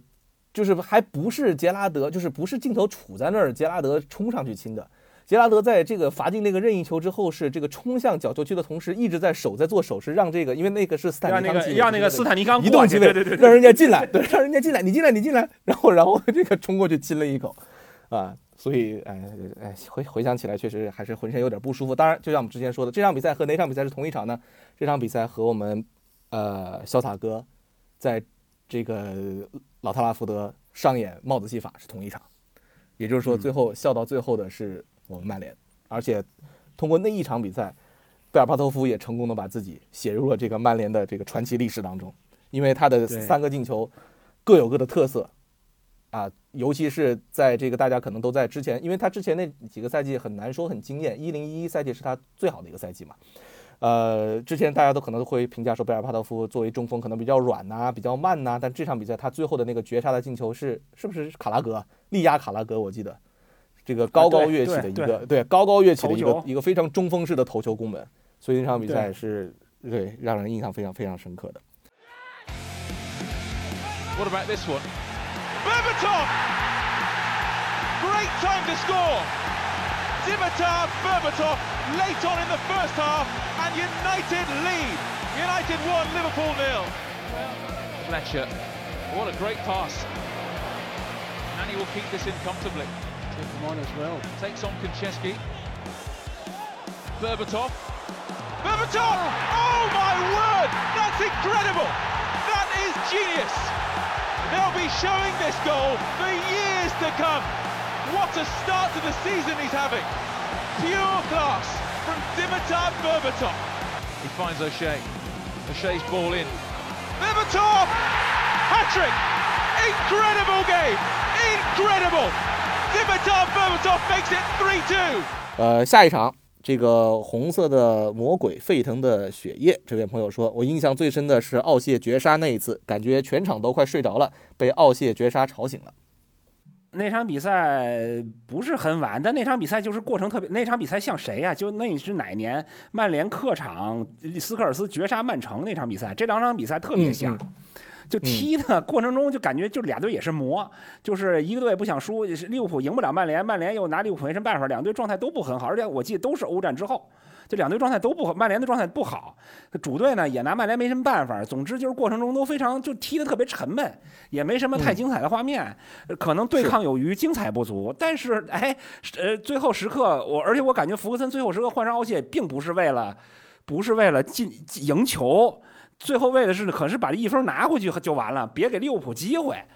就是还不是杰拉德，就是不是镜头杵在那儿，杰拉德冲上去亲的。杰拉德在这个罚进那个任意球之后，是这个冲向角球区的同时，一直在手在做手势，让这个因为那个是斯坦尼康，让那个斯坦尼康移动机位，对对对，让人家进来，对，让人家进来，你进来，你进来，然后然后这个冲过去亲了一口，啊，所以哎哎回回想起来，确实还是浑身有点不舒服。当然，就像我们之前说的，这场比赛和哪场比赛是同一场呢？这场比赛和我们呃潇洒哥在这个老特拉福德上演帽子戏法是同一场，也就是说，最后笑到最后的是。我们曼联，而且通过那一场比赛，贝尔巴托夫也成功的把自己写入了这个曼联的这个传奇历史当中，因为他的三个进球各有各的特色啊，尤其是在这个大家可能都在之前，因为他之前那几个赛季很难说很惊艳，一零一一赛季是他最好的一个赛季嘛，呃，之前大家都可能会评价说贝尔帕特夫作为中锋可能比较软呐，比较慢呐，但这场比赛他最后的那个绝杀的进球是是不是卡拉格力压卡拉格？我记得。这个高高跃起的一个，对高高跃起的一个一个非常中锋式的头球攻门，所以那场比赛是对让人印象非常非常深刻的。What about this one? Berbatov, great time to score. Dimitar Berbatov late on in the first half, and United lead. United won, Liverpool nil. Fletcher, what a great pass. And he will keep this in comfortably. Take him on as well. Takes on Konchesky. Berbatov. Berbatov! Oh my word! That's incredible! That is genius! They'll be showing this goal for years to come. What a start to the season he's having. Pure class from Dimitar Berbatov. He finds O'Shea. O'Shea's ball in. Berbatov! Patrick! Incredible game! Incredible! 呃，下一场 这个红色的魔鬼沸腾的血液，这位朋友说，我印象最深的是奥谢绝杀那一次，感觉全场都快睡着了，被奥谢绝杀吵醒了。那场比赛不是很晚，但那场比赛就是过程特别。那场比赛像谁呀？就那是哪年曼联客场斯科尔斯绝杀曼城那场比赛，这两场比赛特别像。就踢的过程中就感觉就俩队也是磨，就是一个队不想输，利物浦赢不了曼联，曼联又拿利物浦没什么办法，两队状态都不很好，而且我记得都是欧战之后，这两队状态都不好，曼联的状态不好，主队呢也拿曼联没什么办法，总之就是过程中都非常就踢得特别沉闷，也没什么太精彩的画面，可能对抗有余，精彩不足，但是哎，呃，最后时刻我而且我感觉福克森最后时刻换上奥谢，并不是为了，不是为了进赢球。最后为的是，可是把这一分拿回去就完了，别给利物浦机会。(laughs)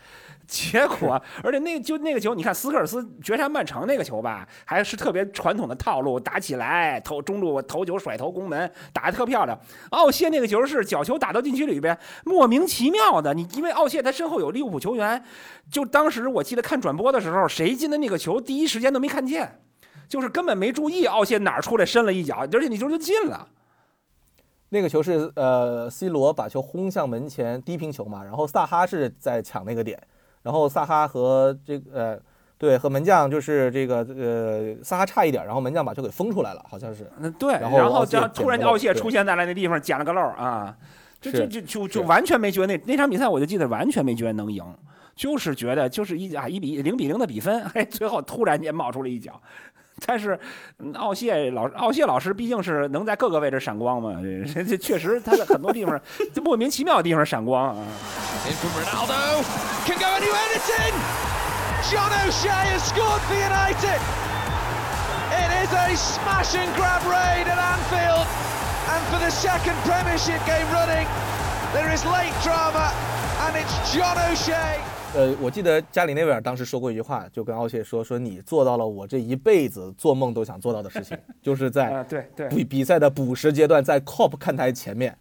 结果，而且那就那个球，你看斯科尔斯绝杀曼城那个球吧，还是特别传统的套路，打起来投中路头球甩头攻门，打得特漂亮。奥谢那个球是角球打到禁区里边，莫名其妙的。你因为奥谢他身后有利物浦球员，就当时我记得看转播的时候，谁进的那个球，第一时间都没看见。就是根本没注意奥谢哪儿出来伸了一脚，而且你球就进了。那个球是呃，C 罗把球轰向门前低平球嘛，然后萨哈是在抢那个点，然后萨哈和这个呃对和门将就是这个呃萨哈差一点，然后门将把球给封出来了，好像是。嗯，对。然后然这样突然奥谢出现在了那地方，捡了个漏啊！这这这就就完全没觉得那那场比赛，我就记得完全没觉得能赢，就是觉得就是一啊一比零比零的比分，哎，最后突然间冒出了一脚。但是，奥谢老奥谢老师毕竟是能在各个位置闪光嘛，这这确实他在很多地方就莫名其妙的地方闪光啊。In from Ronaldo, can go anywhere, it's in. John O'Shea has scored for United. It is a smash and grab raid at Anfield, and for the second Premiership game running, there is late drama, and it's John O'Shea. 呃，我记得加里内维尔当时说过一句话，就跟奥谢说：“说你做到了我这一辈子做梦都想做到的事情，就是在 (laughs) 对对比比赛的补时阶段，在 COP 看台前面，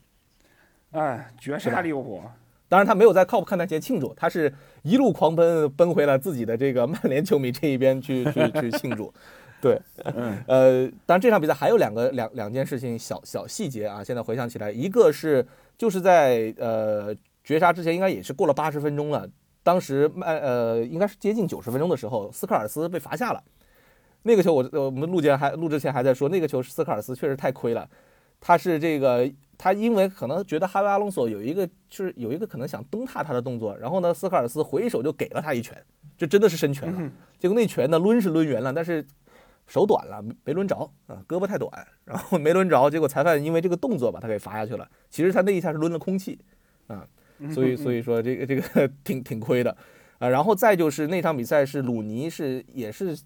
哎，绝杀利物浦。当然他没有在 COP 看台前庆祝，他是一路狂奔奔回了自己的这个曼联球迷这一边去去去庆祝。对，(laughs) 呃，当然这场比赛还有两个两两件事情小小细节啊，现在回想起来，一个是就是在呃绝杀之前，应该也是过了八十分钟了。当时麦呃应该是接近九十分钟的时候，斯科尔斯被罚下了。那个球我我们录前还录之前还在说，那个球是斯科尔斯确实太亏了。他是这个他因为可能觉得哈维阿隆索有一个就是有一个可能想蹬踏他的动作，然后呢斯科尔斯回手就给了他一拳，就真的是伸拳了。结果那拳呢抡是抡圆了，但是手短了没抡着啊，胳膊太短，然后没抡着，结果裁判因为这个动作把他给罚下去了。其实他那一下是抡了空气啊。所以，所以说这个这个 (laughs) 挺挺亏的，啊，然后再就是那场比赛是鲁尼是也是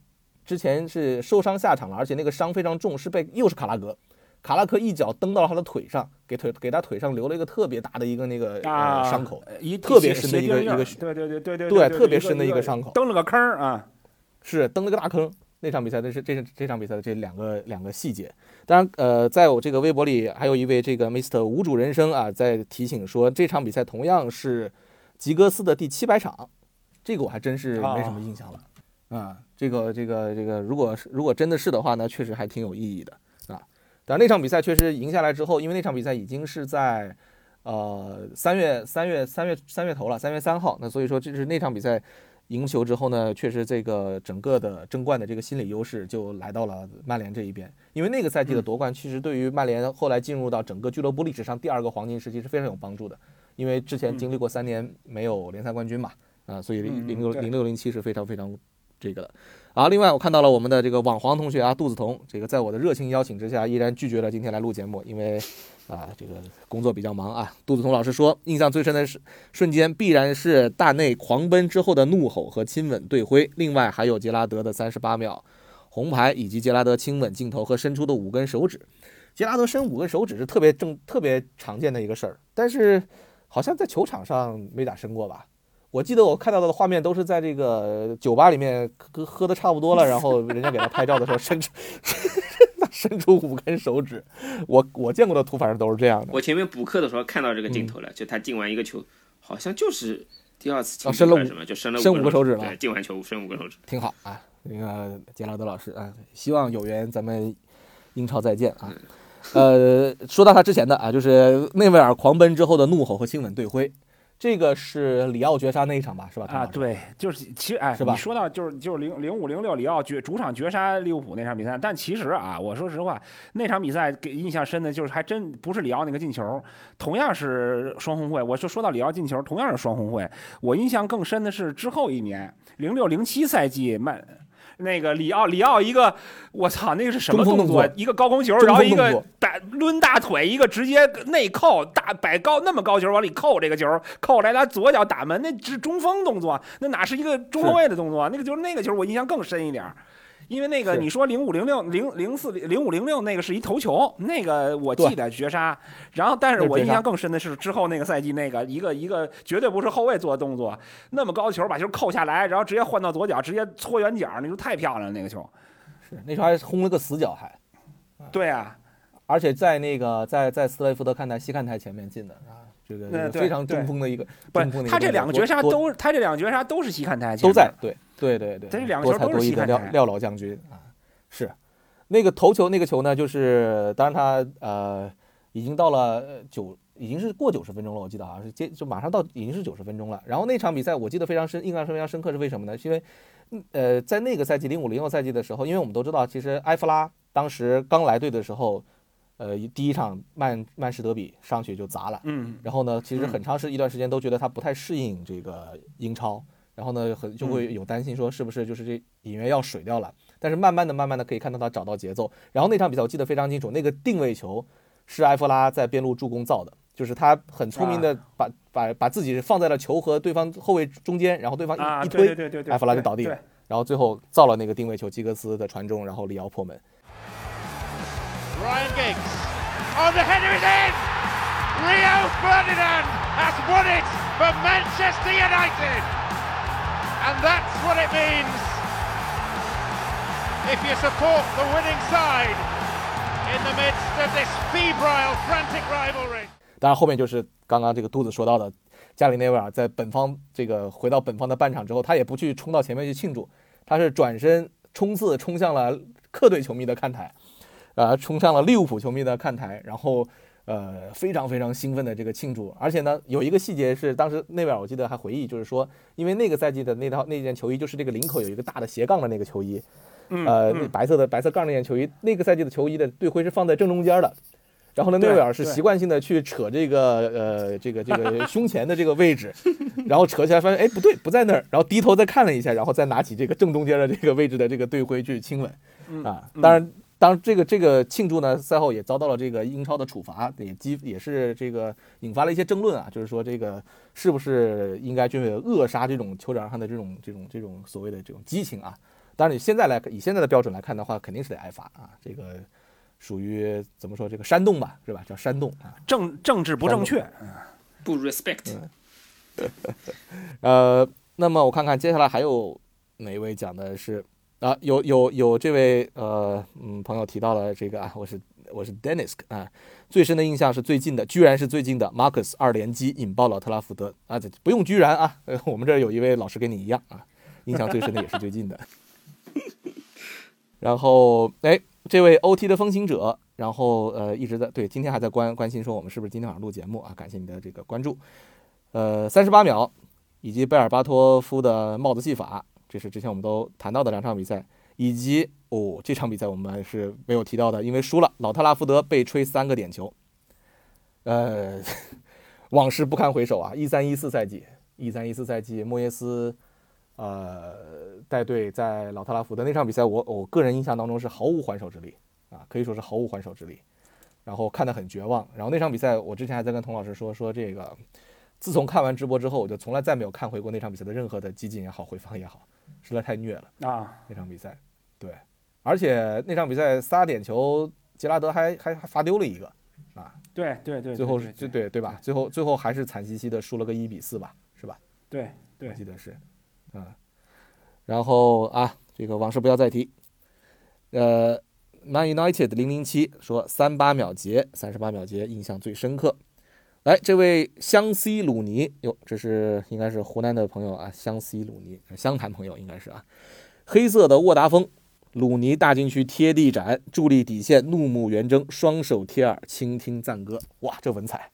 之前是受伤下场了，而且那个伤非常重，是被又是卡拉格，卡拉克一脚蹬到了他的腿上，给腿给他腿上留了一个特别大的一个那个呃伤口，一特别深的一个一个对对对对对对特别深的一个伤口，蹬了个坑啊，是蹬了个大坑。那场比赛的是这是这场比赛的这两个两个细节，当然，呃，在我这个微博里还有一位这个 Mr 无主人生啊，在提醒说这场比赛同样是吉格斯的第七百场，这个我还真是没什么印象了啊。这个这个这个，如果是如果真的是的话呢，确实还挺有意义的啊。但那场比赛确实赢下来之后，因为那场比赛已经是在呃三月三月三月三月头了，三月三号，那所以说这是那场比赛。赢球之后呢，确实这个整个的争冠的这个心理优势就来到了曼联这一边，因为那个赛季的夺冠，其实对于曼联后来进入到整个俱乐部历史上第二个黄金时期是非常有帮助的，因为之前经历过三年没有联赛冠军嘛，啊，所以零六零六零七是非常非常这个的。啊，另外我看到了我们的这个网黄同学啊，杜子彤，这个在我的热情邀请之下，依然拒绝了今天来录节目，因为。啊，这个工作比较忙啊。杜子彤老师说，印象最深的是瞬间必然是大内狂奔之后的怒吼和亲吻对挥，另外还有杰拉德的三十八秒红牌，以及杰拉德亲吻镜头和伸出的五根手指。杰拉德伸五根手指是特别正、特别常见的一个事儿，但是好像在球场上没咋伸过吧？我记得我看到的画面都是在这个酒吧里面喝喝的差不多了，然后人家给他拍照的时候伸出。(laughs) 伸出五根手指，我我见过的图反正都是这样的。我前面补课的时候看到这个镜头了，就他进完一个球，好像就是第二次伸了什么，就伸了伸五个手指了。对，进完球伸五个手指，挺好啊。那个杰拉德老师啊，希望有缘咱们英超再见啊。呃，说到他之前的啊，就是内维尔狂奔之后的怒吼和亲吻对挥。这个是里奥绝杀那一场吧，是吧？啊，对，就是其实哎，是吧？你说到就是就是零零五零六里奥绝主场绝杀利物浦那场比赛，但其实啊，我说实话，那场比赛给印象深的就是还真不是里奥那个进球，同样是双红会。我就说到里奥进球，同样是双红会，我印象更深的是之后一年零六零七赛季曼。那个里奥，里奥一个，我操，那个是什么动作？一个高空球，然后一个摆抡大腿，一个直接内扣，大摆高那么高球往里扣，这个球扣来他左脚打门，那是中锋动作，那哪是一个中后卫的动作？那个就是那个球，我印象更深一点。因为那个你说零五零六零零四零五零六那个是一头球，那个我记得绝杀。然后，但是我印象更深的是之后那个赛季那个一个一个绝对不是后卫做的动作，那么高球把球扣下来，然后直接换到左脚，直接搓圆角，那就太漂亮了那个球。是那球还轰了个死角还。对啊，而且在那个在在斯雷福德看台西看台前面进的啊。这个非常中锋的一个，不，他这两个绝杀都，他这两个绝杀都是西看台，都在，对，对，对，对，他这两个球都是西看台，廖老将军啊，是，那个头球那个球呢，就是当然他呃已经到了九，已经是过九十分钟了，我记得好像是接就马上到已经是九十分钟了。然后那场比赛我记得非常深，印象非常深刻是为什么呢？是因为呃在那个赛季零五零六赛季的时候，因为我们都知道，其实埃弗拉当时刚来队的时候。呃，第一场曼曼市德比上去就砸了，嗯，然后呢，其实很长时一段时间都觉得他不太适应这个英超，然后呢，很就会有担心说是不是就是这引援要水掉了。但是慢慢的、慢慢的可以看到他找到节奏。然后那场比赛我记得非常清楚，那个定位球是埃弗拉在边路助攻造的，就是他很聪明的把把把自己放在了球和对方后卫中间，然后对方一一推，埃弗拉就倒地了，然后最后造了那个定位球，基格斯的传中，然后里奥破门。Ryan Giggs. On the header is in! Rio Ferdinand has won it for Manchester United! And that's what it means if you support the winning side in the midst of this febrile, frantic rivalry. 当然，后面就是刚刚这个肚子说到的，加里内维尔在本方这个回到本方的半场之后，他也不去冲到前面去庆祝，他是转身冲刺冲向了客队球迷的看台。呃，冲上了利物浦球迷的看台，然后，呃，非常非常兴奋的这个庆祝。而且呢，有一个细节是，当时内维尔我记得还回忆，就是说，因为那个赛季的那套那件球衣就是这个领口有一个大的斜杠的那个球衣，呃，那白色的白色杠那件球衣，那个赛季的球衣的队徽是放在正中间的。然后呢，内维尔是习惯性的去扯这个呃这个这个 (laughs) 胸前的这个位置，然后扯起来发现哎不对不在那儿，然后低头再看了一下，然后再拿起这个正中间的这个位置的这个队徽去亲吻，啊，当然。当这个这个庆祝呢，赛后也遭到了这个英超的处罚，也激也是这个引发了一些争论啊，就是说这个是不是应该去扼杀这种球场上的这种这种这种所谓的这种激情啊？当然，你现在来以现在的标准来看的话，肯定是得挨罚啊，这个属于怎么说这个煽动吧，是吧？叫煽动啊，政政治不正确，不 respect。(laughs) 呃，那么我看看接下来还有哪一位讲的是。啊，有有有这位呃嗯朋友提到了这个啊，我是我是 Dennis 啊，最深的印象是最近的，居然是最近的 Marcus 二连击引爆了特拉福德啊，这不用居然啊，我们这儿有一位老师跟你一样啊，印象最深的也是最近的。(laughs) 然后哎，这位 OT 的风行者，然后呃一直在对，今天还在关关心说我们是不是今天晚上录节目啊，感谢你的这个关注。呃，三十八秒，以及贝尔巴托夫的帽子戏法。这是之前我们都谈到的两场比赛，以及哦，这场比赛我们是没有提到的，因为输了，老特拉福德被吹三个点球。呃，(laughs) 往事不堪回首啊！一三一四赛季，一三一四赛季，莫耶斯呃带队在老特拉福德那场比赛，我我个人印象当中是毫无还手之力啊，可以说是毫无还手之力，然后看得很绝望。然后那场比赛，我之前还在跟童老师说说这个，自从看完直播之后，我就从来再没有看回过那场比赛的任何的集锦也好，回放也好。实在太虐了啊！那场比赛，对，而且那场比赛仨点球，杰拉德还还还罚丢了一个，啊，对对对，最后就对对吧？最后最后还是惨兮兮的输了个一比四吧，是吧？对对，我记得是，嗯，然后啊，这个往事不要再提。呃，Man United 零零七说三八秒节，三十八秒节印象最深刻。来，这位湘西鲁尼哟，这是应该是湖南的朋友啊，湘西鲁尼，湘潭朋友应该是啊。黑色的沃达丰，鲁尼大禁区贴地斩，助力底线，怒目圆睁，双手贴耳，倾听赞歌。哇，这文采！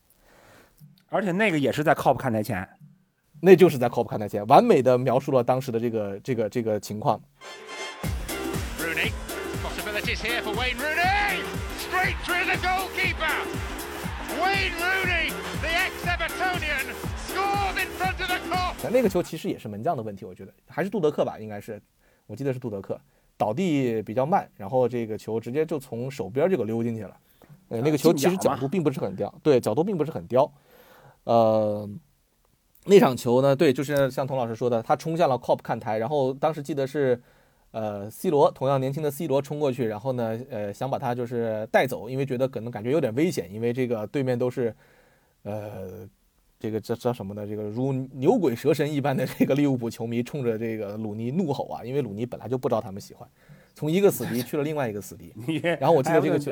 而且那个也是在 COP 看台前，那就是在 COP 看台前，完美的描述了当时的这个这个这个情况。Rooney, possibilities here for Wayne Rooney, straight through the goalkeeper. Wayne Rooney, the ex-Evertonian, scores in front of the cop.。那个球其实也是门将的问题，我觉得还是杜德克吧，应该是，我记得是杜德克倒地比较慢，然后这个球直接就从手边这个溜进去了。呃，那个球其实角度并不是很刁，对，角度并不是很刁。呃，那场球呢，对，就是像童老师说的，他冲向了 Cop 看台，然后当时记得是。呃，C 罗同样年轻的 C 罗冲过去，然后呢，呃，想把他就是带走，因为觉得可能感觉有点危险，因为这个对面都是，呃，这个叫叫什么呢？这个如牛鬼蛇神一般的这个利物浦球迷冲着这个鲁尼怒吼啊，因为鲁尼本来就不招他们喜欢，从一个死敌去了另外一个死敌。然后我记得这个球，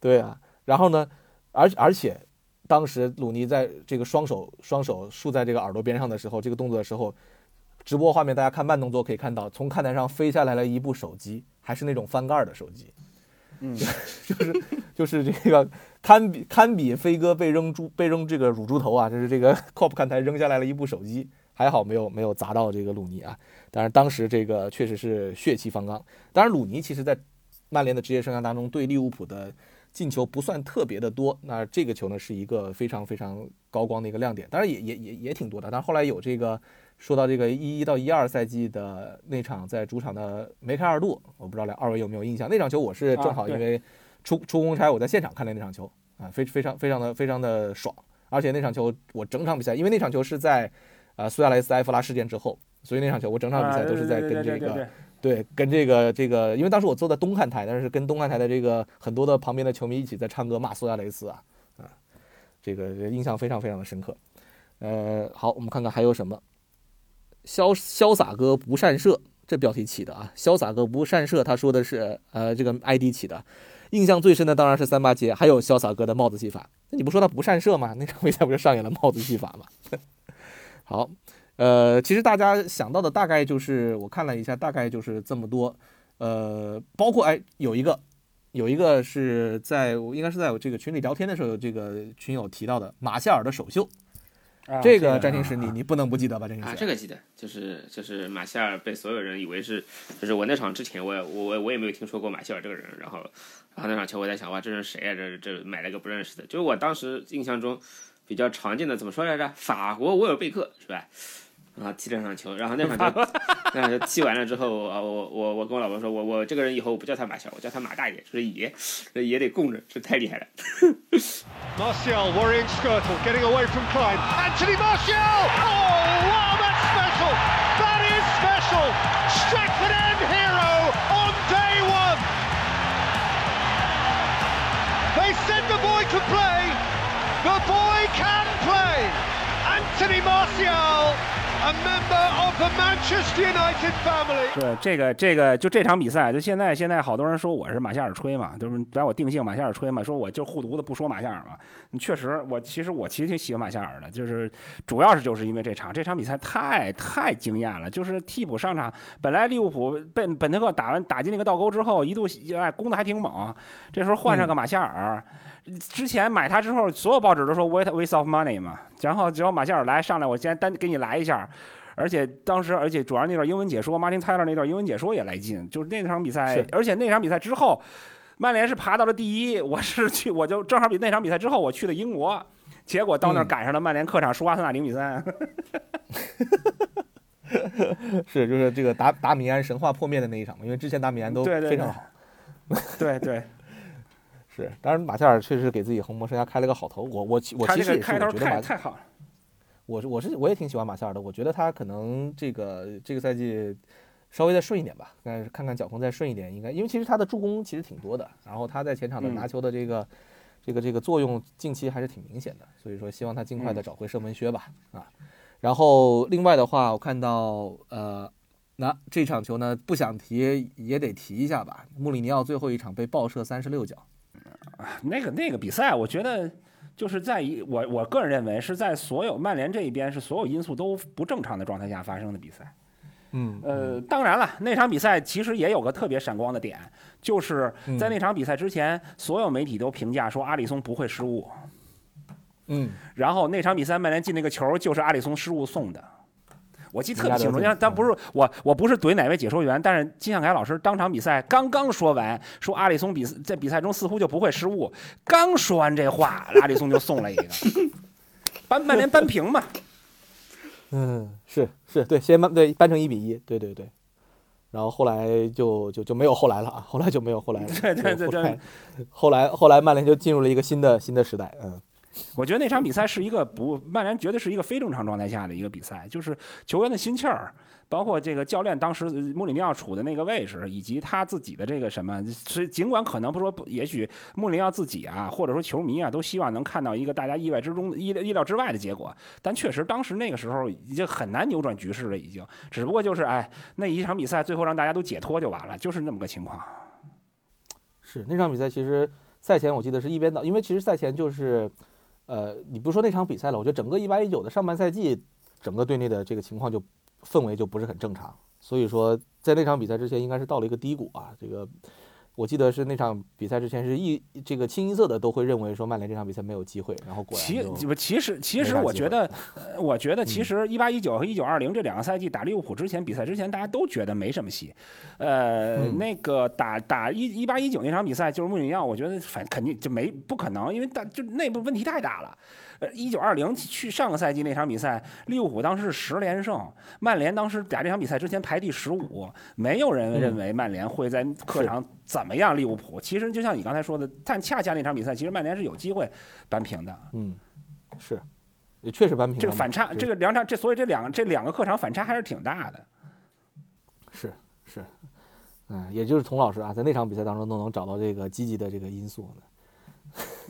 对啊，然后呢，而而且当时鲁尼在这个双手双手竖在这个耳朵边上的时候，这个动作的时候。直播画面大家看慢动作可以看到，从看台上飞下来了一部手机，还是那种翻盖的手机。嗯，(laughs) 就是 (laughs) 就是这个堪比堪比飞哥被扔猪被扔这个乳猪头啊！就是这个 COP 看台扔下来了一部手机，还好没有没有砸到这个鲁尼啊。但是当时这个确实是血气方刚。当然鲁尼其实在曼联的职业生涯当中对利物浦的进球不算特别的多，那这个球呢是一个非常非常高光的一个亮点。当然也也也也挺多的，但后来有这个。说到这个一一到一二赛季的那场在主场的梅开二度，我不知道两二位有没有印象？那场球我是正好因为出出公差，我在现场看的那场球啊，非非常非常的非常的爽。而且那场球我整场比赛，因为那场球是在呃苏亚雷斯埃弗拉事件之后，所以那场球我整场比赛都是在跟这个对跟这个这个，因为当时我坐在东看台，但是跟东看台的这个很多的旁边的球迷一起在唱歌骂苏亚雷斯啊啊，这个印象非常非常的深刻。呃，好，我们看看还有什么。潇潇洒哥不善射，这标题起的啊！潇洒哥不善射，他说的是呃这个 ID 起的。印象最深的当然是三八节，还有潇洒哥的帽子戏法。那你不说他不善射吗？那场比赛不是上演了帽子戏法吗？(laughs) 好，呃，其实大家想到的大概就是我看了一下，大概就是这么多。呃，包括哎有一个有一个是在应该是在我这个群里聊天的时候，这个群友提到的马夏尔的首秀。这个詹青史，你你不能不记得吧？詹青史啊，这个记得，就是就是马歇尔被所有人以为是，就是我那场之前，我也我我也没有听说过马歇尔这个人，然后然后那场球我在想，哇，这人谁啊？这这买了个不认识的，就是我当时印象中比较常见的，怎么说来着？法国沃尔贝克是吧？啊，踢了场球，然后那场球，那场球踢完了之后，啊，我我我跟我老婆说，我我这个人以后我不叫他马小，我叫他马大爷，就是爷，这爷得供着，这太厉害了。Martial worrying Skirtle, getting away from Klein. Anthony Martial! Oh, wow, that's special! That is special! Stratford End hero on day one! They said the boy could play. The boy can play. Anthony Martial 对这个这个就这场比赛，就现在现在好多人说我是马夏尔吹嘛，就是把我定性马夏尔吹嘛，说我就护犊子不说马夏尔嘛。确实，我其实我其实挺喜欢马夏尔的，就是主要是就是因为这场这场比赛太太惊艳了，就是替补上场，本来利物浦被本特克打完打进那个倒钩之后，一度哎攻的还挺猛，这时候换上个马夏尔。之前买它之后，所有报纸都说 waste waste of money 嘛，然后只要马歇尔来上来，我先单给你来一下，而且当时而且主要那段英文解说，Martin Tyler 那段英文解说也来劲，就是那场比赛，而且那场比赛之后，曼联是爬到了第一，我是去我就正好比那场比赛之后我去的英国，结果到那儿赶上了曼联客场输阿森纳零比三，(laughs) 是就是这个达达米安神话破灭的那一场嘛，因为之前达米安都非常好，对 (laughs) 对。是，当然马夏尔确实是给自己红魔生涯开了个好头。我我我其实也是觉得马太好了。我是我是我也挺喜欢马夏尔的。我觉得他可能这个这个赛季稍微再顺一点吧，但是看看脚控再顺一点，应该因为其实他的助攻其实挺多的，然后他在前场的拿球的这个这个这个作用近期还是挺明显的。所以说希望他尽快的找回射门靴吧。啊，然后另外的话，我看到呃，那这场球呢不想提也得提一下吧。穆里尼奥最后一场被爆射三十六脚。那个那个比赛，我觉得就是在一我我个人认为是在所有曼联这一边是所有因素都不正常的状态下发生的比赛。嗯，呃，当然了，那场比赛其实也有个特别闪光的点，就是在那场比赛之前，所有媒体都评价说阿里松不会失误。嗯，然后那场比赛曼联进那个球就是阿里松失误送的。我记得特别清楚，像咱不是我，我不是怼哪位解说员，但是金向凯老师当场比赛刚刚说完，说阿里松比在比赛中似乎就不会失误，刚说完这话，阿里松就送了一个，(laughs) 扳曼联扳平嘛。(laughs) 嗯，是是，对，先扳对扳成一比一，对对对，然后后来就就就没有后来了啊，后来就没有后来了，(laughs) 对对对对，后来后来曼联就进入了一个新的新的时代，嗯。我觉得那场比赛是一个不曼联绝对是一个非正常状态下的一个比赛，就是球员的心气儿，包括这个教练当时穆里尼奥处的那个位置，以及他自己的这个什么，所以尽管可能不说，也许穆里尼奥自己啊，或者说球迷啊，都希望能看到一个大家意外之中、意意料之外的结果，但确实当时那个时候已经很难扭转局势了，已经，只不过就是哎，那一场比赛最后让大家都解脱就完了，就是那么个情况。是那场比赛其实赛前我记得是一边倒，因为其实赛前就是。呃，你不说那场比赛了，我觉得整个一八一九的上半赛季，整个队内的这个情况就氛围就不是很正常。所以说，在那场比赛之前，应该是到了一个低谷啊。这个我记得是那场比赛之前是一这个清一色的都会认为说曼联这场比赛没有机会，然后果然其其实其实我觉得，呃我觉得嗯其实一八一九和一九二零这两个赛季打利物浦之前比赛之前，大家都觉得没什么戏。呃，嗯那个打打一一八一九那场比赛，就是穆里尼奥，我觉得反肯定就没不可能，因为大就内部问题太大了。呃，一九二零去上个赛季那场比赛，利物浦当时是十连胜，曼联当时打这场比赛之前排第十五，没有人认为曼联会在客场怎么样利物浦。其实就像你刚才说的，但恰恰那场比赛，其实曼联是有机会扳平的。嗯是，也确实扳平了。这个反差，这个两场，这所以这两这两个客场反差还是挺大的。是是，嗯，也就是童老师啊，在那场比赛当中都能找到这个积极的这个因素呢，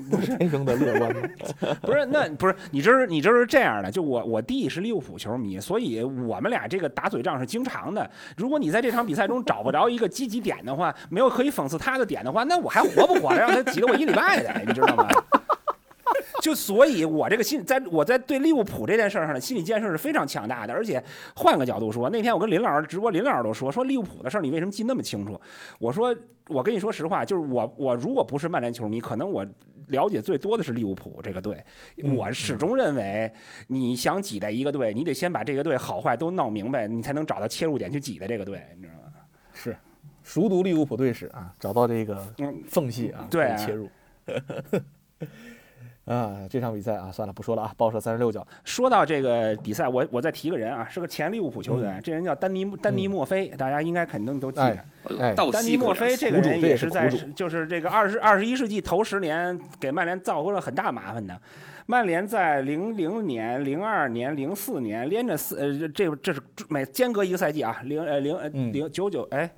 (laughs) 天生的乐观吗。(laughs) 不是，那不是你这是你这是这样的，就我我弟是利物浦球迷，所以我们俩这个打嘴仗是经常的。如果你在这场比赛中找不着一个积极点的话，没有可以讽刺他的点的话，那我还活不活了？让他挤得我一礼拜的，你知道吗？就所以，我这个心在我在对利物浦这件事儿上的心理建设是非常强大的。而且换个角度说，那天我跟林老师直播，林老师都说说利物浦的事儿，你为什么记那么清楚？我说，我跟你说实话，就是我我如果不是曼联球迷，可能我了解最多的是利物浦这个队。嗯我始终认为，你想挤在一个队，你得先把这个队好坏都闹明白，你才能找到切入点去挤在这个队，你知道吗？是，熟读利物浦队史啊，找到这个嗯缝隙啊，对啊切入。(laughs) 啊，这场比赛啊，算了，不说了啊，报射三十六脚。说到这个比赛，我我再提个人啊，是个前利物浦球员，这人叫丹尼丹尼墨菲，大家应该肯定都记得。哎哎丹尼墨菲这个人也是在就是这个二十二十一世纪头十年给曼联造过了很大麻烦的。曼联在零零年、零二年、零四年连着四呃这这是每间隔一个赛季啊，零呃零零九九哎。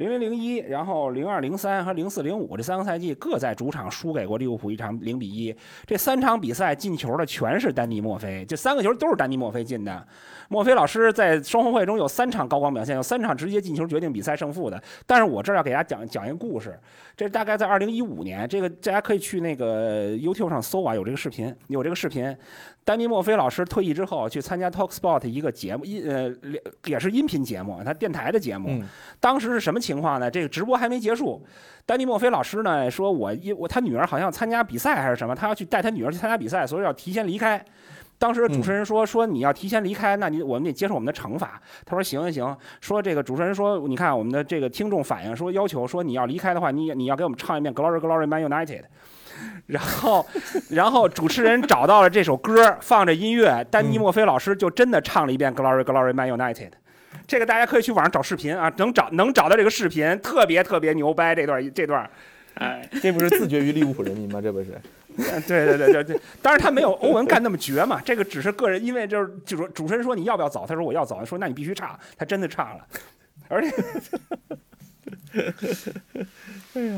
零零零一，然后零二零三和零四零五这三个赛季各在主场输给过利物浦一场零比一。这三场比赛进球的全是丹尼莫菲，这三个球都是丹尼莫菲进的。墨菲老师在双红会中有三场高光表现，有三场直接进球决定比赛胜负的。但是我这儿要给大家讲讲一个故事，这大概在二零一五年，这个大家可以去那个 YouTube 上搜啊，有这个视频，有这个视频。丹尼墨菲老师退役之后去参加 TalkSport 一个节目，音呃也是音频节目，他电台的节目。嗯当时是什么情况呢？这个直播还没结束，丹尼墨菲老师呢说我一我他女儿好像参加比赛还是什么，他要去带他女儿去参加比赛，所以要提前离开。当时主持人说说你要提前离开，那你我们得接受我们的惩罚。他说行行行，说这个主持人说你看我们的这个听众反映说要求说你要离开的话，你你要给我们唱一遍 Glory Glory Man United。然后，然后主持人找到了这首歌，放着音乐，丹尼墨菲老师就真的唱了一遍 Glory Glory Man United。这个大家可以去网上找视频啊，能找能找到这个视频，特别特别牛掰这段这段。哎，这不是自绝于利物浦人民吗？这不是？(laughs) 对对对对对，当然他没有欧文干那么绝嘛，(laughs) 这个只是个人，因为就是就说主持人说你要不要走，他说我要走，说那你必须唱，他真的唱了，(laughs) 而且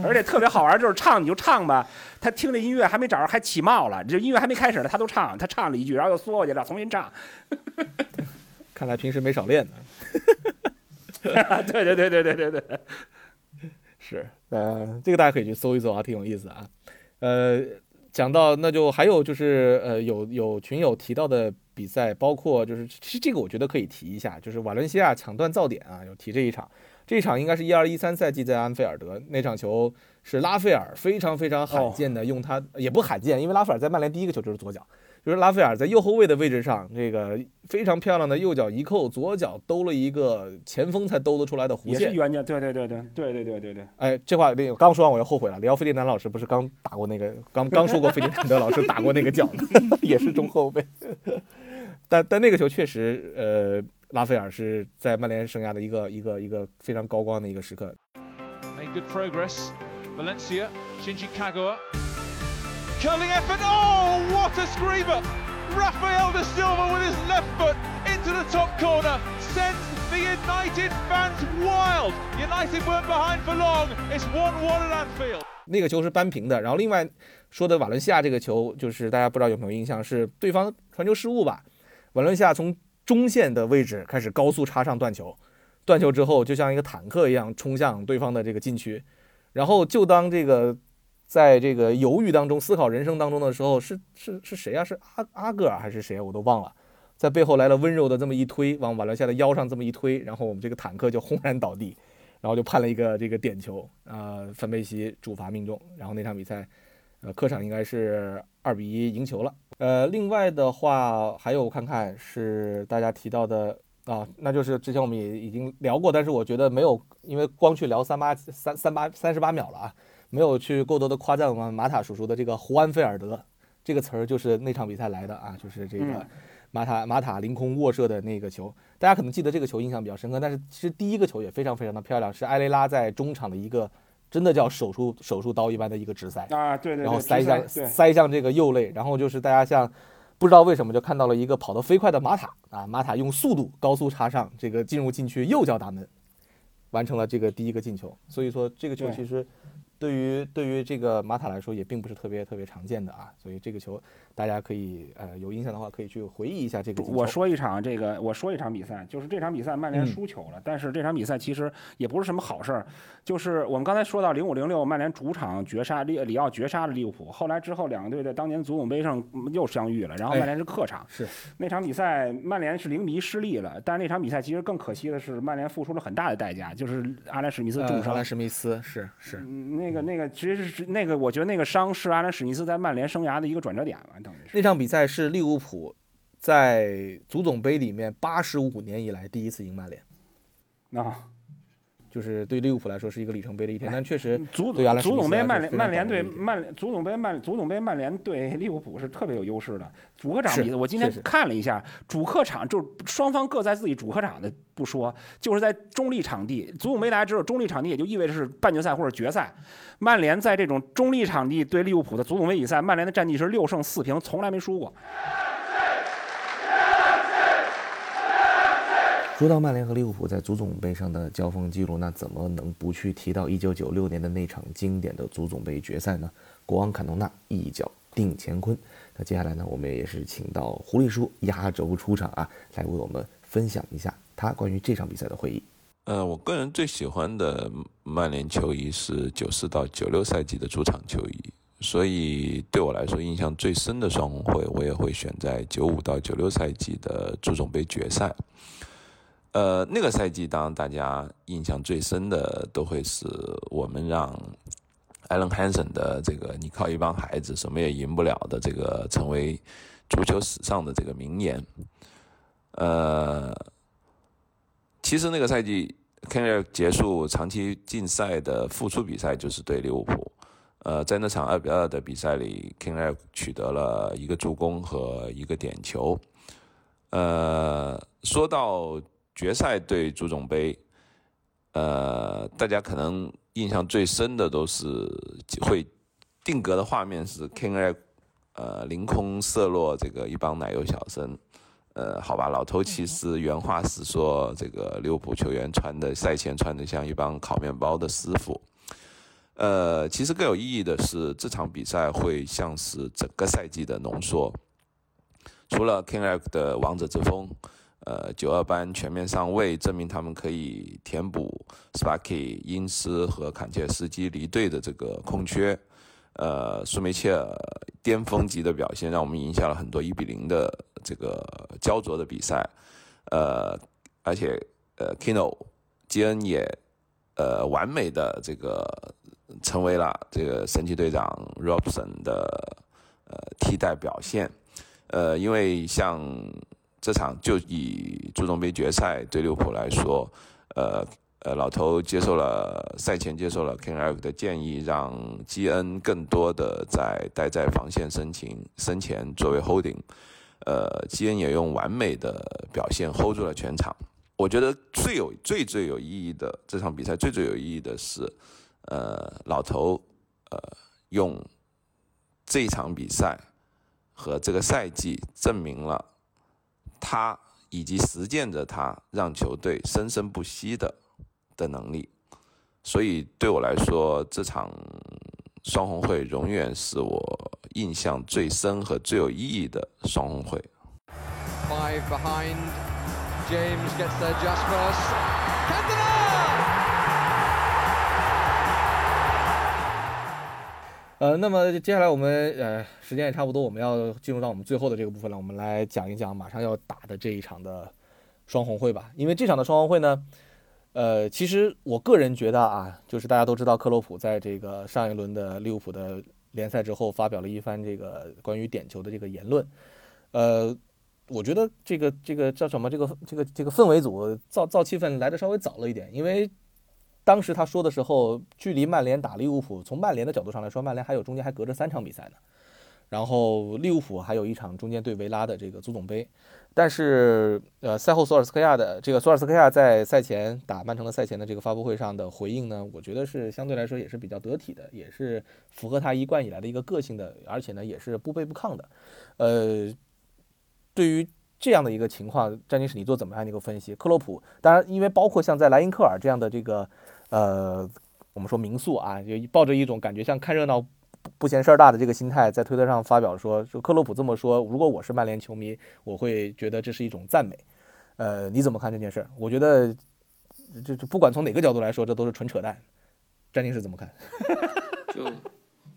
而且特别好玩，就是唱你就唱吧，他听这音乐还没找着，还起冒了，这音乐还没开始呢，他都唱，他唱了一句，然后又缩过去了，重新唱，看来平时没少练呢。对对对对对对对，是，呃，这个大家可以去搜一搜啊，挺有意思啊。呃，讲到那就还有就是呃，有有群友提到的比赛，包括就是其实这个我觉得可以提一下，就是瓦伦西亚抢断噪点啊，有提这一场。这一场应该是一二一三赛季在安菲尔德那场球是拉斐尔非常非常罕见的用他、也不罕见，因为拉斐尔在曼联第一个球就是左脚，就是拉斐尔在右后卫的位置上，这个非常漂亮的右脚一扣，左脚兜了一个前锋才兜得出来的弧线也是，冤家，对对对对对对对对对，哎，这话那个刚说完我又后悔了。里奥费迪南老师不是刚打过那个，刚刚说过费迪南德老师打过那个脚吗？(laughs) 也是中后卫。(laughs) 但但那个球确实，呃，拉斐尔是在曼联生涯的一个一个一个非常高光的一个时刻。Made good progress. Valencia, Shinji Kagawa. Curling effort. Oh, what a screamer! Rafael da Silva with his left foot into the top corner sends the United fans wild. United weren't behind for long. It's 1 1 at Anfield. 那个球是扳平的。然后另外说的瓦伦西亚这个球，就是大家不知道有没有印象，是对方传球失误吧？瓦伦西亚从中线的位置开始高速插上断球，断球之后就像一个坦克一样冲向对方的这个禁区，然后就当这个在这个犹豫当中、思考人生当中的时候，是是是谁啊？是阿阿戈尔还是谁？我都忘了。在背后来了温柔的这么一推，往瓦伦西亚的腰上这么一推，然后我们这个坦克就轰然倒地，然后就判了一个这个点球，啊，范佩西主罚命中，然后那场比赛，呃，客场应该是二比一赢球了。呃，另外的话还有看看是大家提到的啊，那就是之前我们也已经聊过，但是我觉得没有，因为光去聊三八三三八三十八秒了啊，没有去过多的夸赞我们马塔叔叔的这个胡安菲尔德这个词儿，就是那场比赛来的啊，就是这个马塔马塔凌空卧射的那个球，大家可能记得这个球印象比较深刻，但是其实第一个球也非常非常的漂亮，是埃雷拉在中场的一个。真的叫手术手术刀一般的一个直塞啊，对对，然后塞向塞向这个右肋，然后就是大家像不知道为什么就看到了一个跑得飞快的马塔啊，马塔用速度高速插上这个进入禁区右脚打门，完成了这个第一个进球。所以说这个球其实对于对于这个马塔来说也并不是特别特别常见的啊，所以这个球。大家可以呃有印象的话，可以去回忆一下这个。我说一场这个，我说一场比赛，就是这场比赛曼联输球了。但是这场比赛其实也不是什么好事儿，就是我们刚才说到零五零六曼联主场绝杀利里奥绝杀了利物浦，后来之后两个队在当年足总杯上又相遇了，然后曼联是客场。是那场比赛曼联是零比一失利了，但是那场比赛其实更可惜的是曼联付出了很大的代价，就是阿兰史密斯重伤。阿兰史密斯是是那个那个其实是那个我觉得那个伤是阿兰史密斯在曼联生涯的一个转折点了。那场比赛是利物浦在足总杯里面八十五年以来第一次赢曼联，啊。就是对利物浦来说是一个里程碑的一天，但确实足足总杯曼联曼联对曼联足总杯曼足总杯曼联对利物浦是特别有优势的。主客场比赛我今天看了一下，主客场就双方各在自己主客场的不说，就是在中立场地，足总杯大家知道中立场地也就意味着是半决赛或者决赛。曼联在这种中立场地对利物浦的足总杯比赛，曼联的战绩是六胜四平，从来没输过。说到曼联和利物浦在足总杯上的交锋记录，那怎么能不去提到1996年的那场经典的足总杯决赛呢？国王坎通纳一脚定乾坤。那接下来呢，我们也是请到狐狸叔压轴出场啊，来为我们分享一下他关于这场比赛的回忆。呃，我个人最喜欢的曼联球衣是94到96赛季的主场球衣，所以对我来说印象最深的双红会，我也会选在95到96赛季的足总杯决赛。呃，那个赛季，当大家印象最深的都会是我们让艾伦·汉森的这个“你靠一帮孩子什么也赢不了”的这个成为足球史上的这个名言。呃，其实那个赛季 k e n r 结束长期禁赛的复出比赛就是对利物浦。呃，在那场二比二的比赛里 k e n r 取得了一个助攻和一个点球。呃，说到。决赛对足总杯，呃，大家可能印象最深的都是会定格的画面是 King Air，呃，凌空射落这个一帮奶油小生，呃，好吧，老头其实原话是说这个利物浦球员穿的赛前穿的像一帮烤面包的师傅，呃，其实更有意义的是这场比赛会像是整个赛季的浓缩，除了 King Air 的王者之风。呃，九二班全面上位，证明他们可以填补 Sparky、因斯和坎切斯基离队的这个空缺。呃，舒梅切尔巅峰级的表现，让我们赢下了很多一比零的这个焦灼的比赛。呃，而且呃，Kino 基恩也呃完美的这个成为了这个神奇队长 Robson 的呃替代表现。呃，因为像。这场就以足总杯决赛对利物浦来说，呃呃，老头接受了赛前接受了 King Eric 的建议，让基恩更多的在待在防线身前身前作为 holding，呃，基恩也用完美的表现 hold 住了全场。我觉得最有最最有意义的这场比赛最最有意义的是，呃，老头呃用这场比赛和这个赛季证明了。他以及实践着他让球队生生不息的的能力，所以对我来说，这场双红会永远是我印象最深和最有意义的双红会。Five behind, James gets there just first. 呃，那么接下来我们呃时间也差不多，我们要进入到我们最后的这个部分了，我们来讲一讲马上要打的这一场的双红会吧。因为这场的双红会呢，呃，其实我个人觉得啊，就是大家都知道克洛普在这个上一轮的利物浦的联赛之后发表了一番这个关于点球的这个言论，呃，我觉得这个这个叫什么？这个这个这个氛围组造造气氛来的稍微早了一点，因为。当时他说的时候，距离曼联打利物浦，从曼联的角度上来说，曼联还有中间还隔着三场比赛呢。然后利物浦还有一场中间对维拉的这个足总杯。但是，呃，赛后索尔斯克亚的这个索尔斯克亚在赛前打曼城的赛前的这个发布会上的回应呢，我觉得是相对来说也是比较得体的，也是符合他一贯以来的一个个性的，而且呢也是不卑不亢的。呃，对于这样的一个情况，詹金史，你做怎么样的一个分析？克洛普，当然，因为包括像在莱茵克尔这样的这个。呃，我们说民宿啊，就抱着一种感觉像看热闹不嫌事儿大的这个心态，在推特上发表说，说克洛普这么说，如果我是曼联球迷，我会觉得这是一种赞美。呃，你怎么看这件事儿？我觉得，这这不管从哪个角度来说，这都是纯扯淡。詹宁是怎么看？(laughs) 就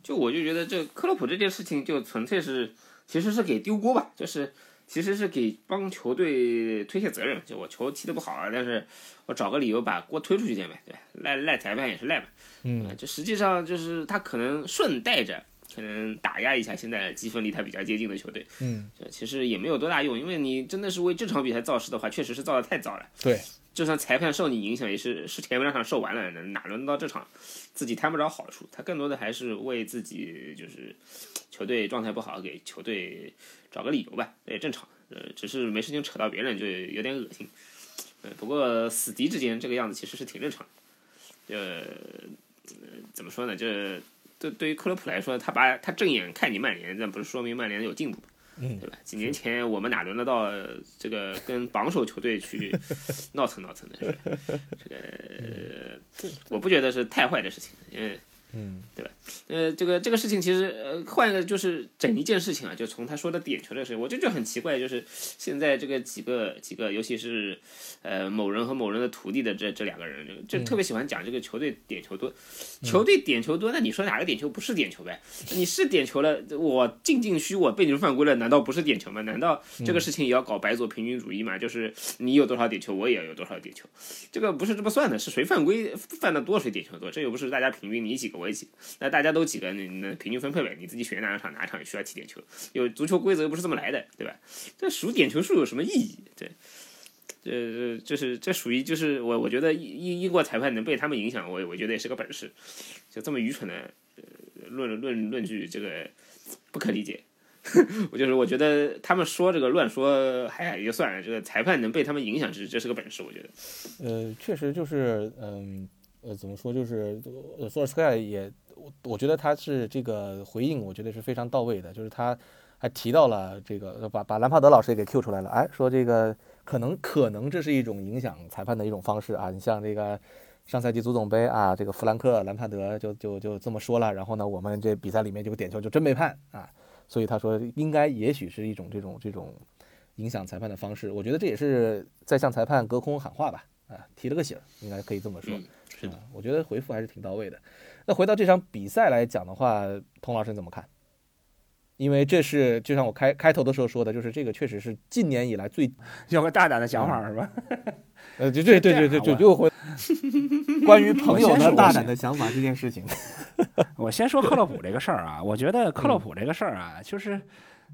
就我就觉得这克洛普这件事情就纯粹是其实是给丢锅吧，就是。其实是给帮球队推卸责任，就我球踢得不好啊，但是我找个理由把锅推出去点呗，对赖赖裁判也是赖嘛，嗯，这实际上就是他可能顺带着可能打压一下现在积分离他比较接近的球队，嗯，这其实也没有多大用，因为你真的是为这场比赛造势的话，确实是造的太早了，对，就算裁判受你影响，也是是前面两场受完了，哪轮到这场自己贪不着好处，他更多的还是为自己就是球队状态不好给球队找个理由吧，也正常。呃，只是没事情扯到别人就有点恶心，呃，不过死敌之间这个样子其实是挺正常的，呃，怎么说呢？这对对于克洛普来说，他把他正眼看你曼联，那不是说明曼联有进步嗯，对吧？几年前我们哪轮得到这个跟榜首球队去 (laughs) 闹腾闹腾的？这个我不觉得是太坏的事情，因为。嗯，对吧？呃，这个这个事情其实，呃，换一个就是整一件事情啊，就从他说的点球这个事情，我就就很奇怪，就是现在这个几个几个，尤其是呃某人和某人的徒弟的这这两个人，就特别喜欢讲这个球队点球多，球队点球多，那你说哪个点球不是点球呗？你是点球了，我进禁区我被你犯规了，难道不是点球吗？难道这个事情也要搞白左平均主义嘛？就是你有多少点球，我也要有多少点球，这个不是这么算的，是谁犯规犯的多谁点球多，这又不是大家平均，你几个我。几，那大家都几个，你那平均分配呗，你自己选哪场哪场需要踢点球，有足球规则又不是这么来的，对吧？这数点球数有什么意义？对，这这就是这属于就是我我觉得英英国裁判能被他们影响，我我觉得也是个本事，就这么愚蠢的呃论论论据，这个不可理解。(laughs) 我就是我觉得他们说这个乱说，还也就算了，这个裁判能被他们影响，这这是个本事，我觉得。呃，确实就是嗯。呃，怎么说？就是呃，索尔斯克亚也，我我觉得他是这个回应，我觉得是非常到位的。就是他还提到了这个，把把兰帕德老师也给 Q 出来了。哎，说这个可能可能这是一种影响裁判的一种方式啊。你像这个上赛季足总杯啊，这个弗兰克兰帕德就就就这么说了。然后呢，我们这比赛里面这个点球就真没判啊。所以他说应该也许是一种这种这种影响裁判的方式。我觉得这也是在向裁判隔空喊话吧。啊，提了个醒，应该可以这么说。我觉得回复还是挺到位的。那回到这场比赛来讲的话，童老师怎么看？因为这是就像我开开头的时候说的，就是这个确实是近年以来最 (laughs) 有个大胆的想法，是吧？(laughs) 呃，对对对对对，就就会关于朋友的大胆的想法这件事情。(laughs) 我先说克洛普这个事儿啊，我觉得克洛普这个事儿啊，就是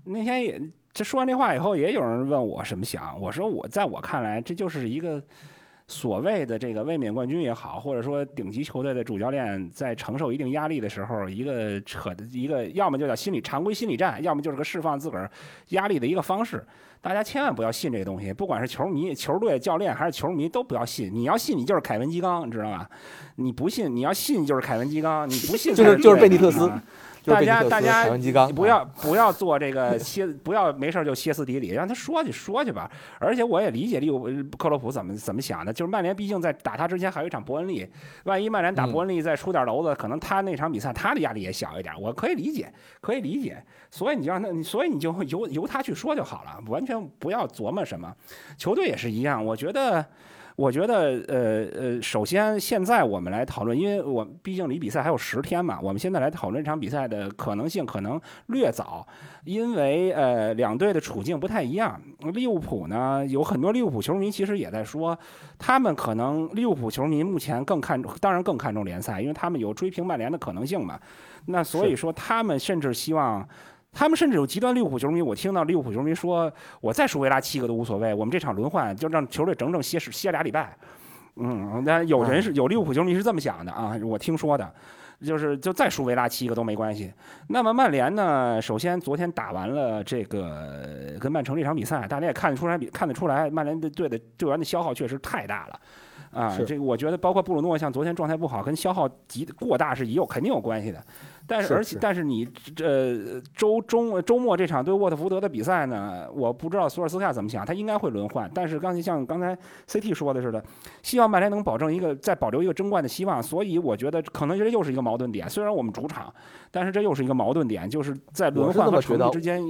那天也这说完这话以后，也有人问我什么想，我说我在我看来，这就是一个。所谓的这个卫冕冠军也好，或者说顶级球队的主教练在承受一定压力的时候，一个扯的一个，要么就叫心理常规心理战，要么就是个释放自个儿压力的一个方式。大家千万不要信这个东西，不管是球迷、球队、教练还是球迷，都不要信。你要信，你就是凯文基冈，你知道吧？你不信，你要信就是凯文基冈，你不信就是就是贝尼特斯。大家，大家不要不要做这个 (laughs) 歇，不要没事就歇斯底里，让他说去说去吧。而且我也理解利物克洛普怎么怎么想的，就是曼联毕竟在打他之前还有一场伯恩利，万一曼联打伯恩利再出点娄子，可能他那场比赛他的压力也小一点。我可以理解，可以理解。所以你就让他，所以你就由由他去说就好了，完全不要琢磨什么。球队也是一样，我觉得。我觉得，呃呃，首先现在我们来讨论，因为我毕竟离比赛还有十天嘛，我们现在来讨论这场比赛的可能性可能略早，因为呃两队的处境不太一样。利物浦呢，有很多利物浦球迷其实也在说，他们可能利物浦球迷目前更看重，当然更看重联赛，因为他们有追平曼联的可能性嘛。那所以说，他们甚至希望。他们甚至有极端利物浦球迷，我听到利物浦球迷说：“我再输维拉七个都无所谓，我们这场轮换就让球队整整歇歇俩礼拜。”嗯，那有人是有利物浦球迷是这么想的啊，我听说的，就是就再输维拉七个都没关系。那么曼联呢？首先昨天打完了这个跟曼城这场比赛，大家也看得出来，看得出来曼联的队的队员的消耗确实太大了。啊，这个我觉得包括布鲁诺像昨天状态不好，跟消耗极过大是有肯定有关系的。但是而且但是你这周中周末这场对沃特福德的比赛呢，我不知道索尔斯克亚怎么想，他应该会轮换。但是刚才像刚才 CT 说的似的，希望曼联能保证一个再保留一个争冠的希望。所以我觉得可能这又是一个矛盾点。虽然我们主场，但是这又是一个矛盾点，就是在轮换和成绩之间。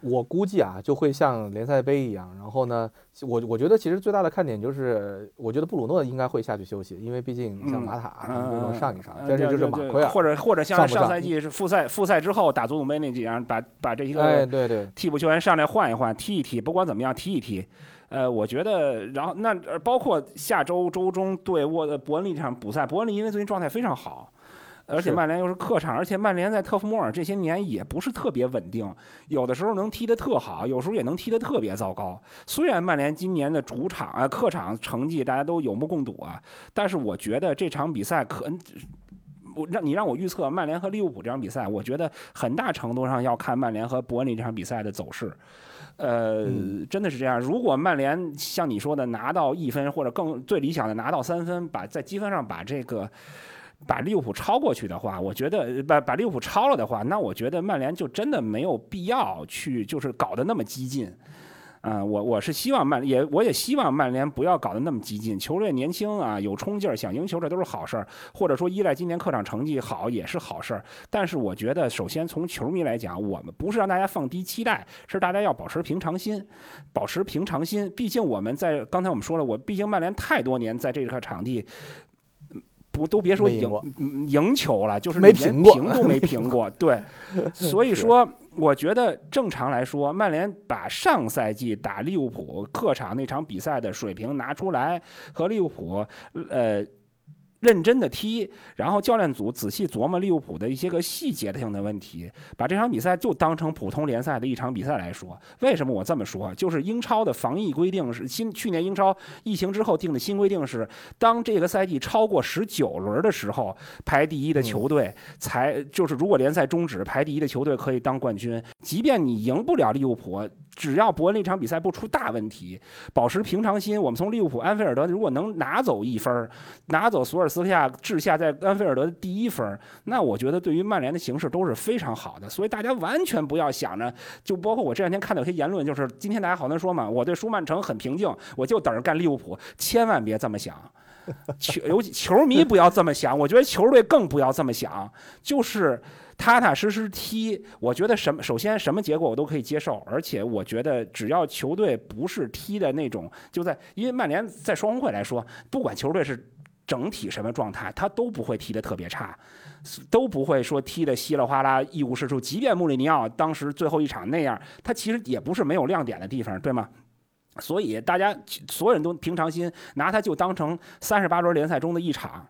我估计啊，就会像联赛杯一样。然后呢，我我觉得其实最大的看点就是，我觉得布鲁诺应该会下去休息，因为毕竟像马塔能上一上，但是就是马奎尔或者或者像上赛季是复赛复赛之后打足总杯那几样，把把这一个对对替补球员上来换一换，踢一踢，不管怎么样踢一踢。呃，我觉得，然后那包括下周周中对沃伯恩利这场补赛，伯恩利因为最近状态非常好。而且曼联又是客场，而且曼联在特夫莫尔这些年也不是特别稳定，有的时候能踢得特好，有时候也能踢得特别糟糕。虽然曼联今年的主场啊、客场成绩大家都有目共睹啊，但是我觉得这场比赛可，我让你让我预测曼联和利物浦这场比赛，我觉得很大程度上要看曼联和伯恩利这场比赛的走势。呃，真的是这样。如果曼联像你说的拿到一分，或者更最理想的拿到三分，把在积分上把这个。把利物浦超过去的话，我觉得把把利物浦超了的话，那我觉得曼联就真的没有必要去就是搞得那么激进，啊，我我是希望曼也我也希望曼联不要搞得那么激进。球队年轻啊，有冲劲儿，想赢球这都是好事儿，或者说依赖今年客场成绩好也是好事儿。但是我觉得，首先从球迷来讲，我们不是让大家放低期待，是大家要保持平常心，保持平常心。毕竟我们在刚才我们说了，我毕竟曼联太多年在这个场地。不都别说赢赢球了，就是没平平都没平过。对，(laughs) 所以说我觉得正常来说，曼联把上赛季打利物浦客场那场比赛的水平拿出来和利物浦，呃。认真的踢，然后教练组仔细琢磨利物浦的一些个细节性的问题，把这场比赛就当成普通联赛的一场比赛来说。为什么我这么说？就是英超的防疫规定是新，去年英超疫情之后定的新规定是，当这个赛季超过十九轮的时候，排第一的球队才就是如果联赛终止，排第一的球队可以当冠军，即便你赢不了利物浦。只要伯恩那场比赛不出大问题，保持平常心，我们从利物浦安菲尔德如果能拿走一分，拿走索斯克亚治下在安菲尔德的第一分，那我觉得对于曼联的形势都是非常好的。所以大家完全不要想着，就包括我这两天看到有些言论，就是今天大家好多说嘛，我对舒曼城很平静，我就等着干利物浦，千万别这么想，球尤其球迷不要这么想，我觉得球队更不要这么想，就是。踏踏实实踢，我觉得什么首先什么结果我都可以接受，而且我觉得只要球队不是踢的那种，就在因为曼联在双红会来说，不管球队是整体什么状态，他都不会踢的特别差，都不会说踢的稀里哗啦一无是处。即便穆里尼奥当时最后一场那样，他其实也不是没有亮点的地方，对吗？所以大家所有人都平常心，拿他就当成三十八轮联赛中的一场。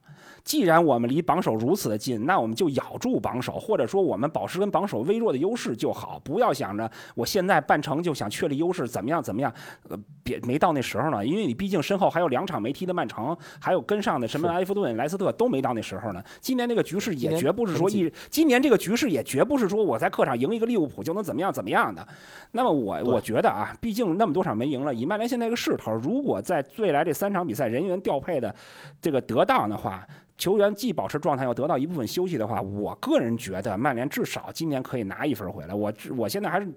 既然我们离榜首如此的近，那我们就咬住榜首，或者说我们保持跟榜首微弱的优势就好。不要想着我现在半程就想确立优势，怎么样怎么样？呃，别没到那时候呢，因为你毕竟身后还有两场没踢的曼城，还有跟上的什么埃弗顿、莱斯特都没到那时候呢。今年这个局势也绝不是说一，今年这个局势也绝不是说我在客场赢一个利物浦就能怎么样怎么样的。那么我我觉得啊，毕竟那么多场没赢了，以曼联现在这个势头，如果在未来这三场比赛人员调配的这个得当的话。球员既保持状态，又得到一部分休息的话，我个人觉得曼联至少今年可以拿一分回来。我我现在还是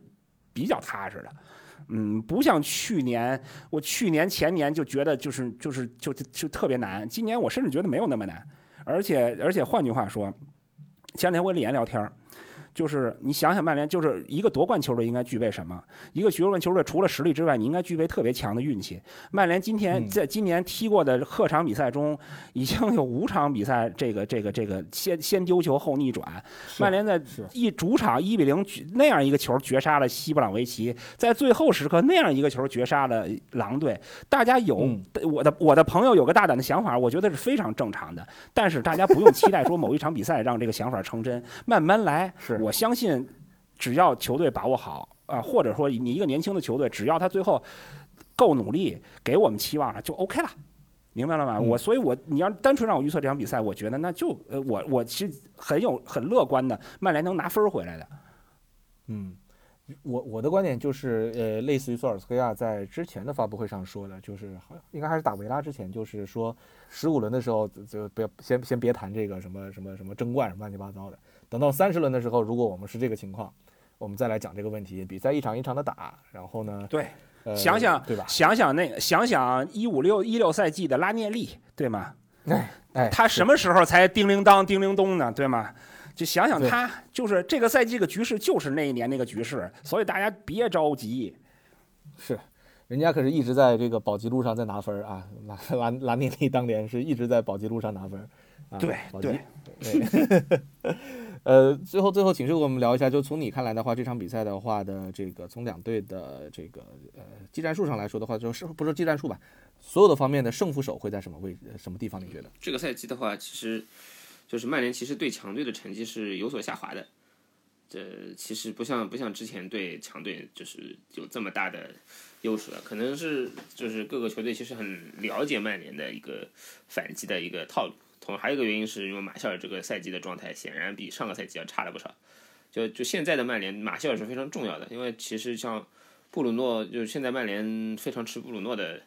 比较踏实的，嗯，不像去年，我去年前年就觉得就是就是就就特别难。今年我甚至觉得没有那么难，而且而且换句话说，前两天我跟李岩聊天儿就是你想想曼联，就是一个夺冠球队应该具备什么？一个夺冠球队除了实力之外，你应该具备特别强的运气。曼联今天在今年踢过的客场比赛中，已经有五场比赛，这个这个这个先先丢球后逆转。曼联在一主场一比零那样一个球绝杀了西布朗维奇，在最后时刻那样一个球绝杀了狼队。大家有我的我的朋友有个大胆的想法，我觉得是非常正常的。但是大家不用期待说某一场比赛让这个想法成真，慢慢来。我相信，只要球队把握好啊，或者说你一个年轻的球队，只要他最后够努力，给我们期望了，就 OK 了，明白了吗？我所以，我你要单纯让我预测这场比赛，我觉得那就呃，我我其实很有很乐观的，曼联能拿分回来的。嗯，我我的观点就是，呃，类似于索尔斯克亚在之前的发布会上说的，就是好像应该还是打维拉之前，就是说十五轮的时候就不要先先别谈这个什么什么什么争冠什么乱七八糟的。等到三十轮的时候，如果我们是这个情况，我们再来讲这个问题。比赛一场一场的打，然后呢？对，想想对吧？想想那个，想想一五六一六赛季的拉涅利，对吗？哎哎，他什么时候才叮铃当叮铃咚呢？对吗？就想想他，就是这个赛季的局势，就是那一年那个局势，所以大家别着急。是，人家可是一直在这个保级路上在拿分啊。拉拉拉涅利当年是一直在保级路上拿分。对对对。(laughs) 呃，最后最后，请示我们聊一下，就从你看来的话，这场比赛的话的这个从两队的这个呃技战术上来说的话，就是不说技战术吧，所有的方面的胜负手会在什么位什么地方？你觉得？这个赛季的话，其实就是曼联其实对强队的成绩是有所下滑的。这其实不像不像之前对强队就是有这么大的优势了，可能是就是各个球队其实很了解曼联的一个反击的一个套路。同还有一个原因是因为马歇尔这个赛季的状态显然比上个赛季要差了不少。就就现在的曼联，马歇尔是非常重要的，因为其实像布鲁诺，就是现在曼联非常吃布鲁诺的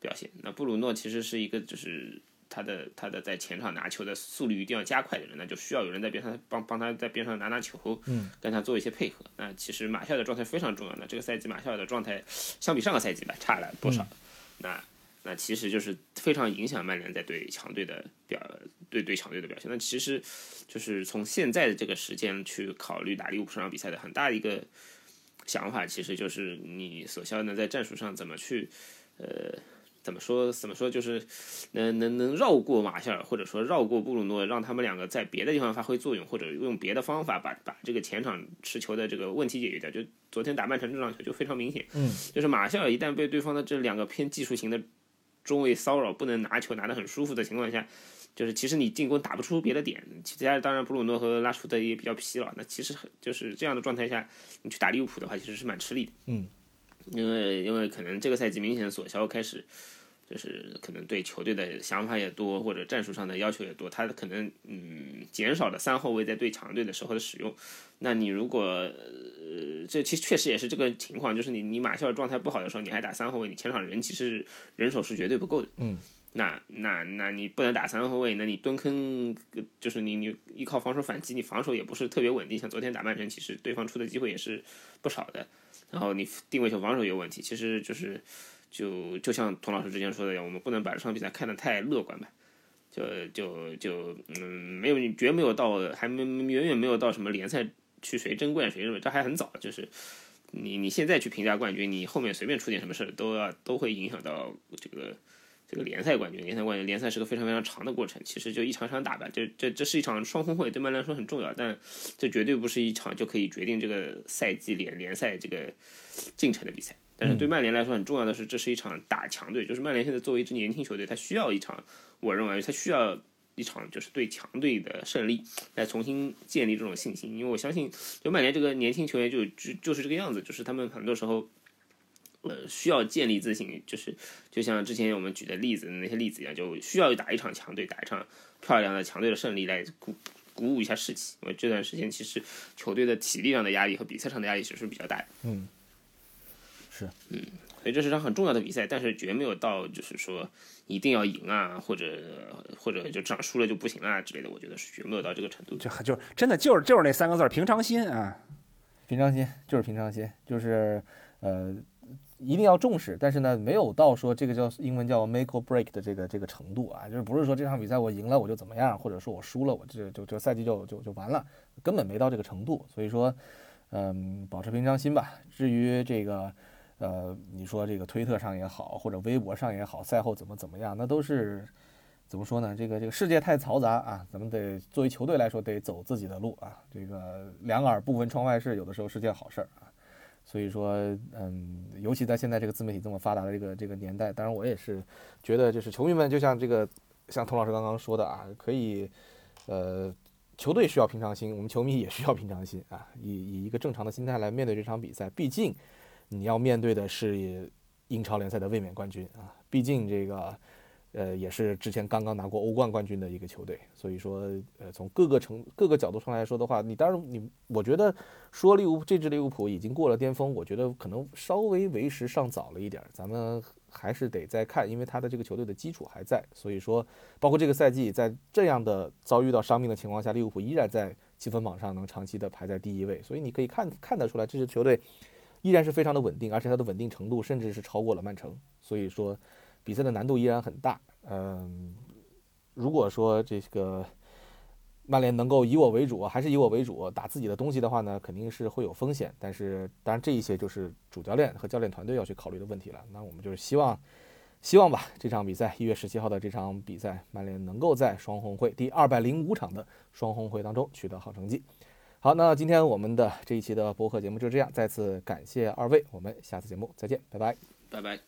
表现。那布鲁诺其实是一个就是他的他的在前场拿球的速率一定要加快的人，那就需要有人在边上帮帮他在边上拿拿球，嗯，跟他做一些配合。那其实马歇尔的状态非常重要。那这个赛季马歇尔的状态相比上个赛季吧差了不少。那那其实就是非常影响曼联在对强队的表，对对强队的表现。那其实就是从现在的这个时间去考虑打利物浦这场比赛的很大一个想法，其实就是你所需要呢在战术上怎么去，呃，怎么说怎么说，就是能能能绕过马夏尔，或者说绕过布鲁诺，让他们两个在别的地方发挥作用，或者用别的方法把把这个前场持球的这个问题解决掉。就昨天打曼城这场球就非常明显，嗯，就是马夏尔一旦被对方的这两个偏技术型的。中卫骚扰不能拿球拿得很舒服的情况下，就是其实你进攻打不出别的点。其他当然布鲁诺和拉什福德也比较疲劳，那其实很就是这样的状态下，你去打利物浦的话，其实是蛮吃力的。嗯，因为因为可能这个赛季明显索肖开始，就是可能对球队的想法也多，或者战术上的要求也多，他可能嗯减少了三后卫在对强队的时候的使用。那你如果呃，这其实确实也是这个情况，就是你你马歇尔状态不好的时候，你还打三后卫，你前场人其实人手是绝对不够的。嗯，那那那你不能打三后卫，那你蹲坑就是你你依靠防守反击，你防守也不是特别稳定。像昨天打曼城，其实对方出的机会也是不少的。然后你定位球防守有问题，其实就是就就像童老师之前说的一样，我们不能把这场比赛看得太乐观吧。就就就嗯，没有绝没有到，还没远远没有到什么联赛。去谁争冠谁什么这还很早，就是你你现在去评价冠军，你后面随便出点什么事儿都要都会影响到这个这个联赛冠军。联赛冠军联赛是个非常非常长的过程，其实就一场场打吧。这这这是一场双峰会，对曼联来说很重要，但这绝对不是一场就可以决定这个赛季联联赛这个进程的比赛。但是对曼联来说很重要的是，这是一场打强队，就是曼联现在作为一支年轻球队，他需要一场，我认为他需要。一场就是对强队的胜利，来重新建立这种信心。因为我相信，就曼联这个年轻球员就就就是这个样子，就是他们很多时候，呃，需要建立自信，就是就像之前我们举的例子那些例子一样，就需要打一场强队，打一场漂亮的强队的胜利来鼓鼓舞一下士气。因为这段时间其实球队的体力上的压力和比赛上的压力其实是比较大的。嗯，是，嗯。所以这是场很重要的比赛，但是绝没有到就是说一定要赢啊，或者或者就这样输了就不行啊之类的。我觉得是绝没有到这个程度。就就真的就是就是那三个字儿平常心啊，平常心就是平常心，就是呃，一定要重视，但是呢，没有到说这个叫英文叫 make or break 的这个这个程度啊，就是不是说这场比赛我赢了我就怎么样，或者说我输了我这就这赛季就就就完了，根本没到这个程度。所以说，嗯，保持平常心吧。至于这个，呃，你说这个推特上也好，或者微博上也好，赛后怎么怎么样，那都是怎么说呢？这个这个世界太嘈杂啊，咱们得作为球队来说得走自己的路啊。这个两耳不闻窗外事，有的时候是件好事儿啊。所以说，嗯，尤其在现在这个自媒体这么发达的这个这个年代，当然我也是觉得，就是球迷们就像这个，像童老师刚刚说的啊，可以，呃，球队需要平常心，我们球迷也需要平常心啊，以以一个正常的心态来面对这场比赛。毕竟你要面对的是英超联赛的卫冕冠军啊，毕竟这个。呃，也是之前刚刚拿过欧冠冠军的一个球队，所以说，呃，从各个程各个角度上来说的话，你当然你，我觉得说利物这支利物浦已经过了巅峰，我觉得可能稍微为时尚早了一点，咱们还是得再看，因为他的这个球队的基础还在，所以说，包括这个赛季在这样的遭遇到伤病的情况下，利物浦依然在积分榜上能长期的排在第一位，所以你可以看看得出来，这支球队依然是非常的稳定，而且它的稳定程度甚至是超过了曼城，所以说。比赛的难度依然很大，嗯，如果说这个曼联能够以我为主，还是以我为主打自己的东西的话呢，肯定是会有风险。但是，当然这一些就是主教练和教练团队要去考虑的问题了。那我们就是希望，希望吧，这场比赛一月十七号的这场比赛，曼联能够在双红会第二百零五场的双红会当中取得好成绩。好，那今天我们的这一期的播客节目就这样，再次感谢二位，我们下次节目再见，拜拜，拜拜。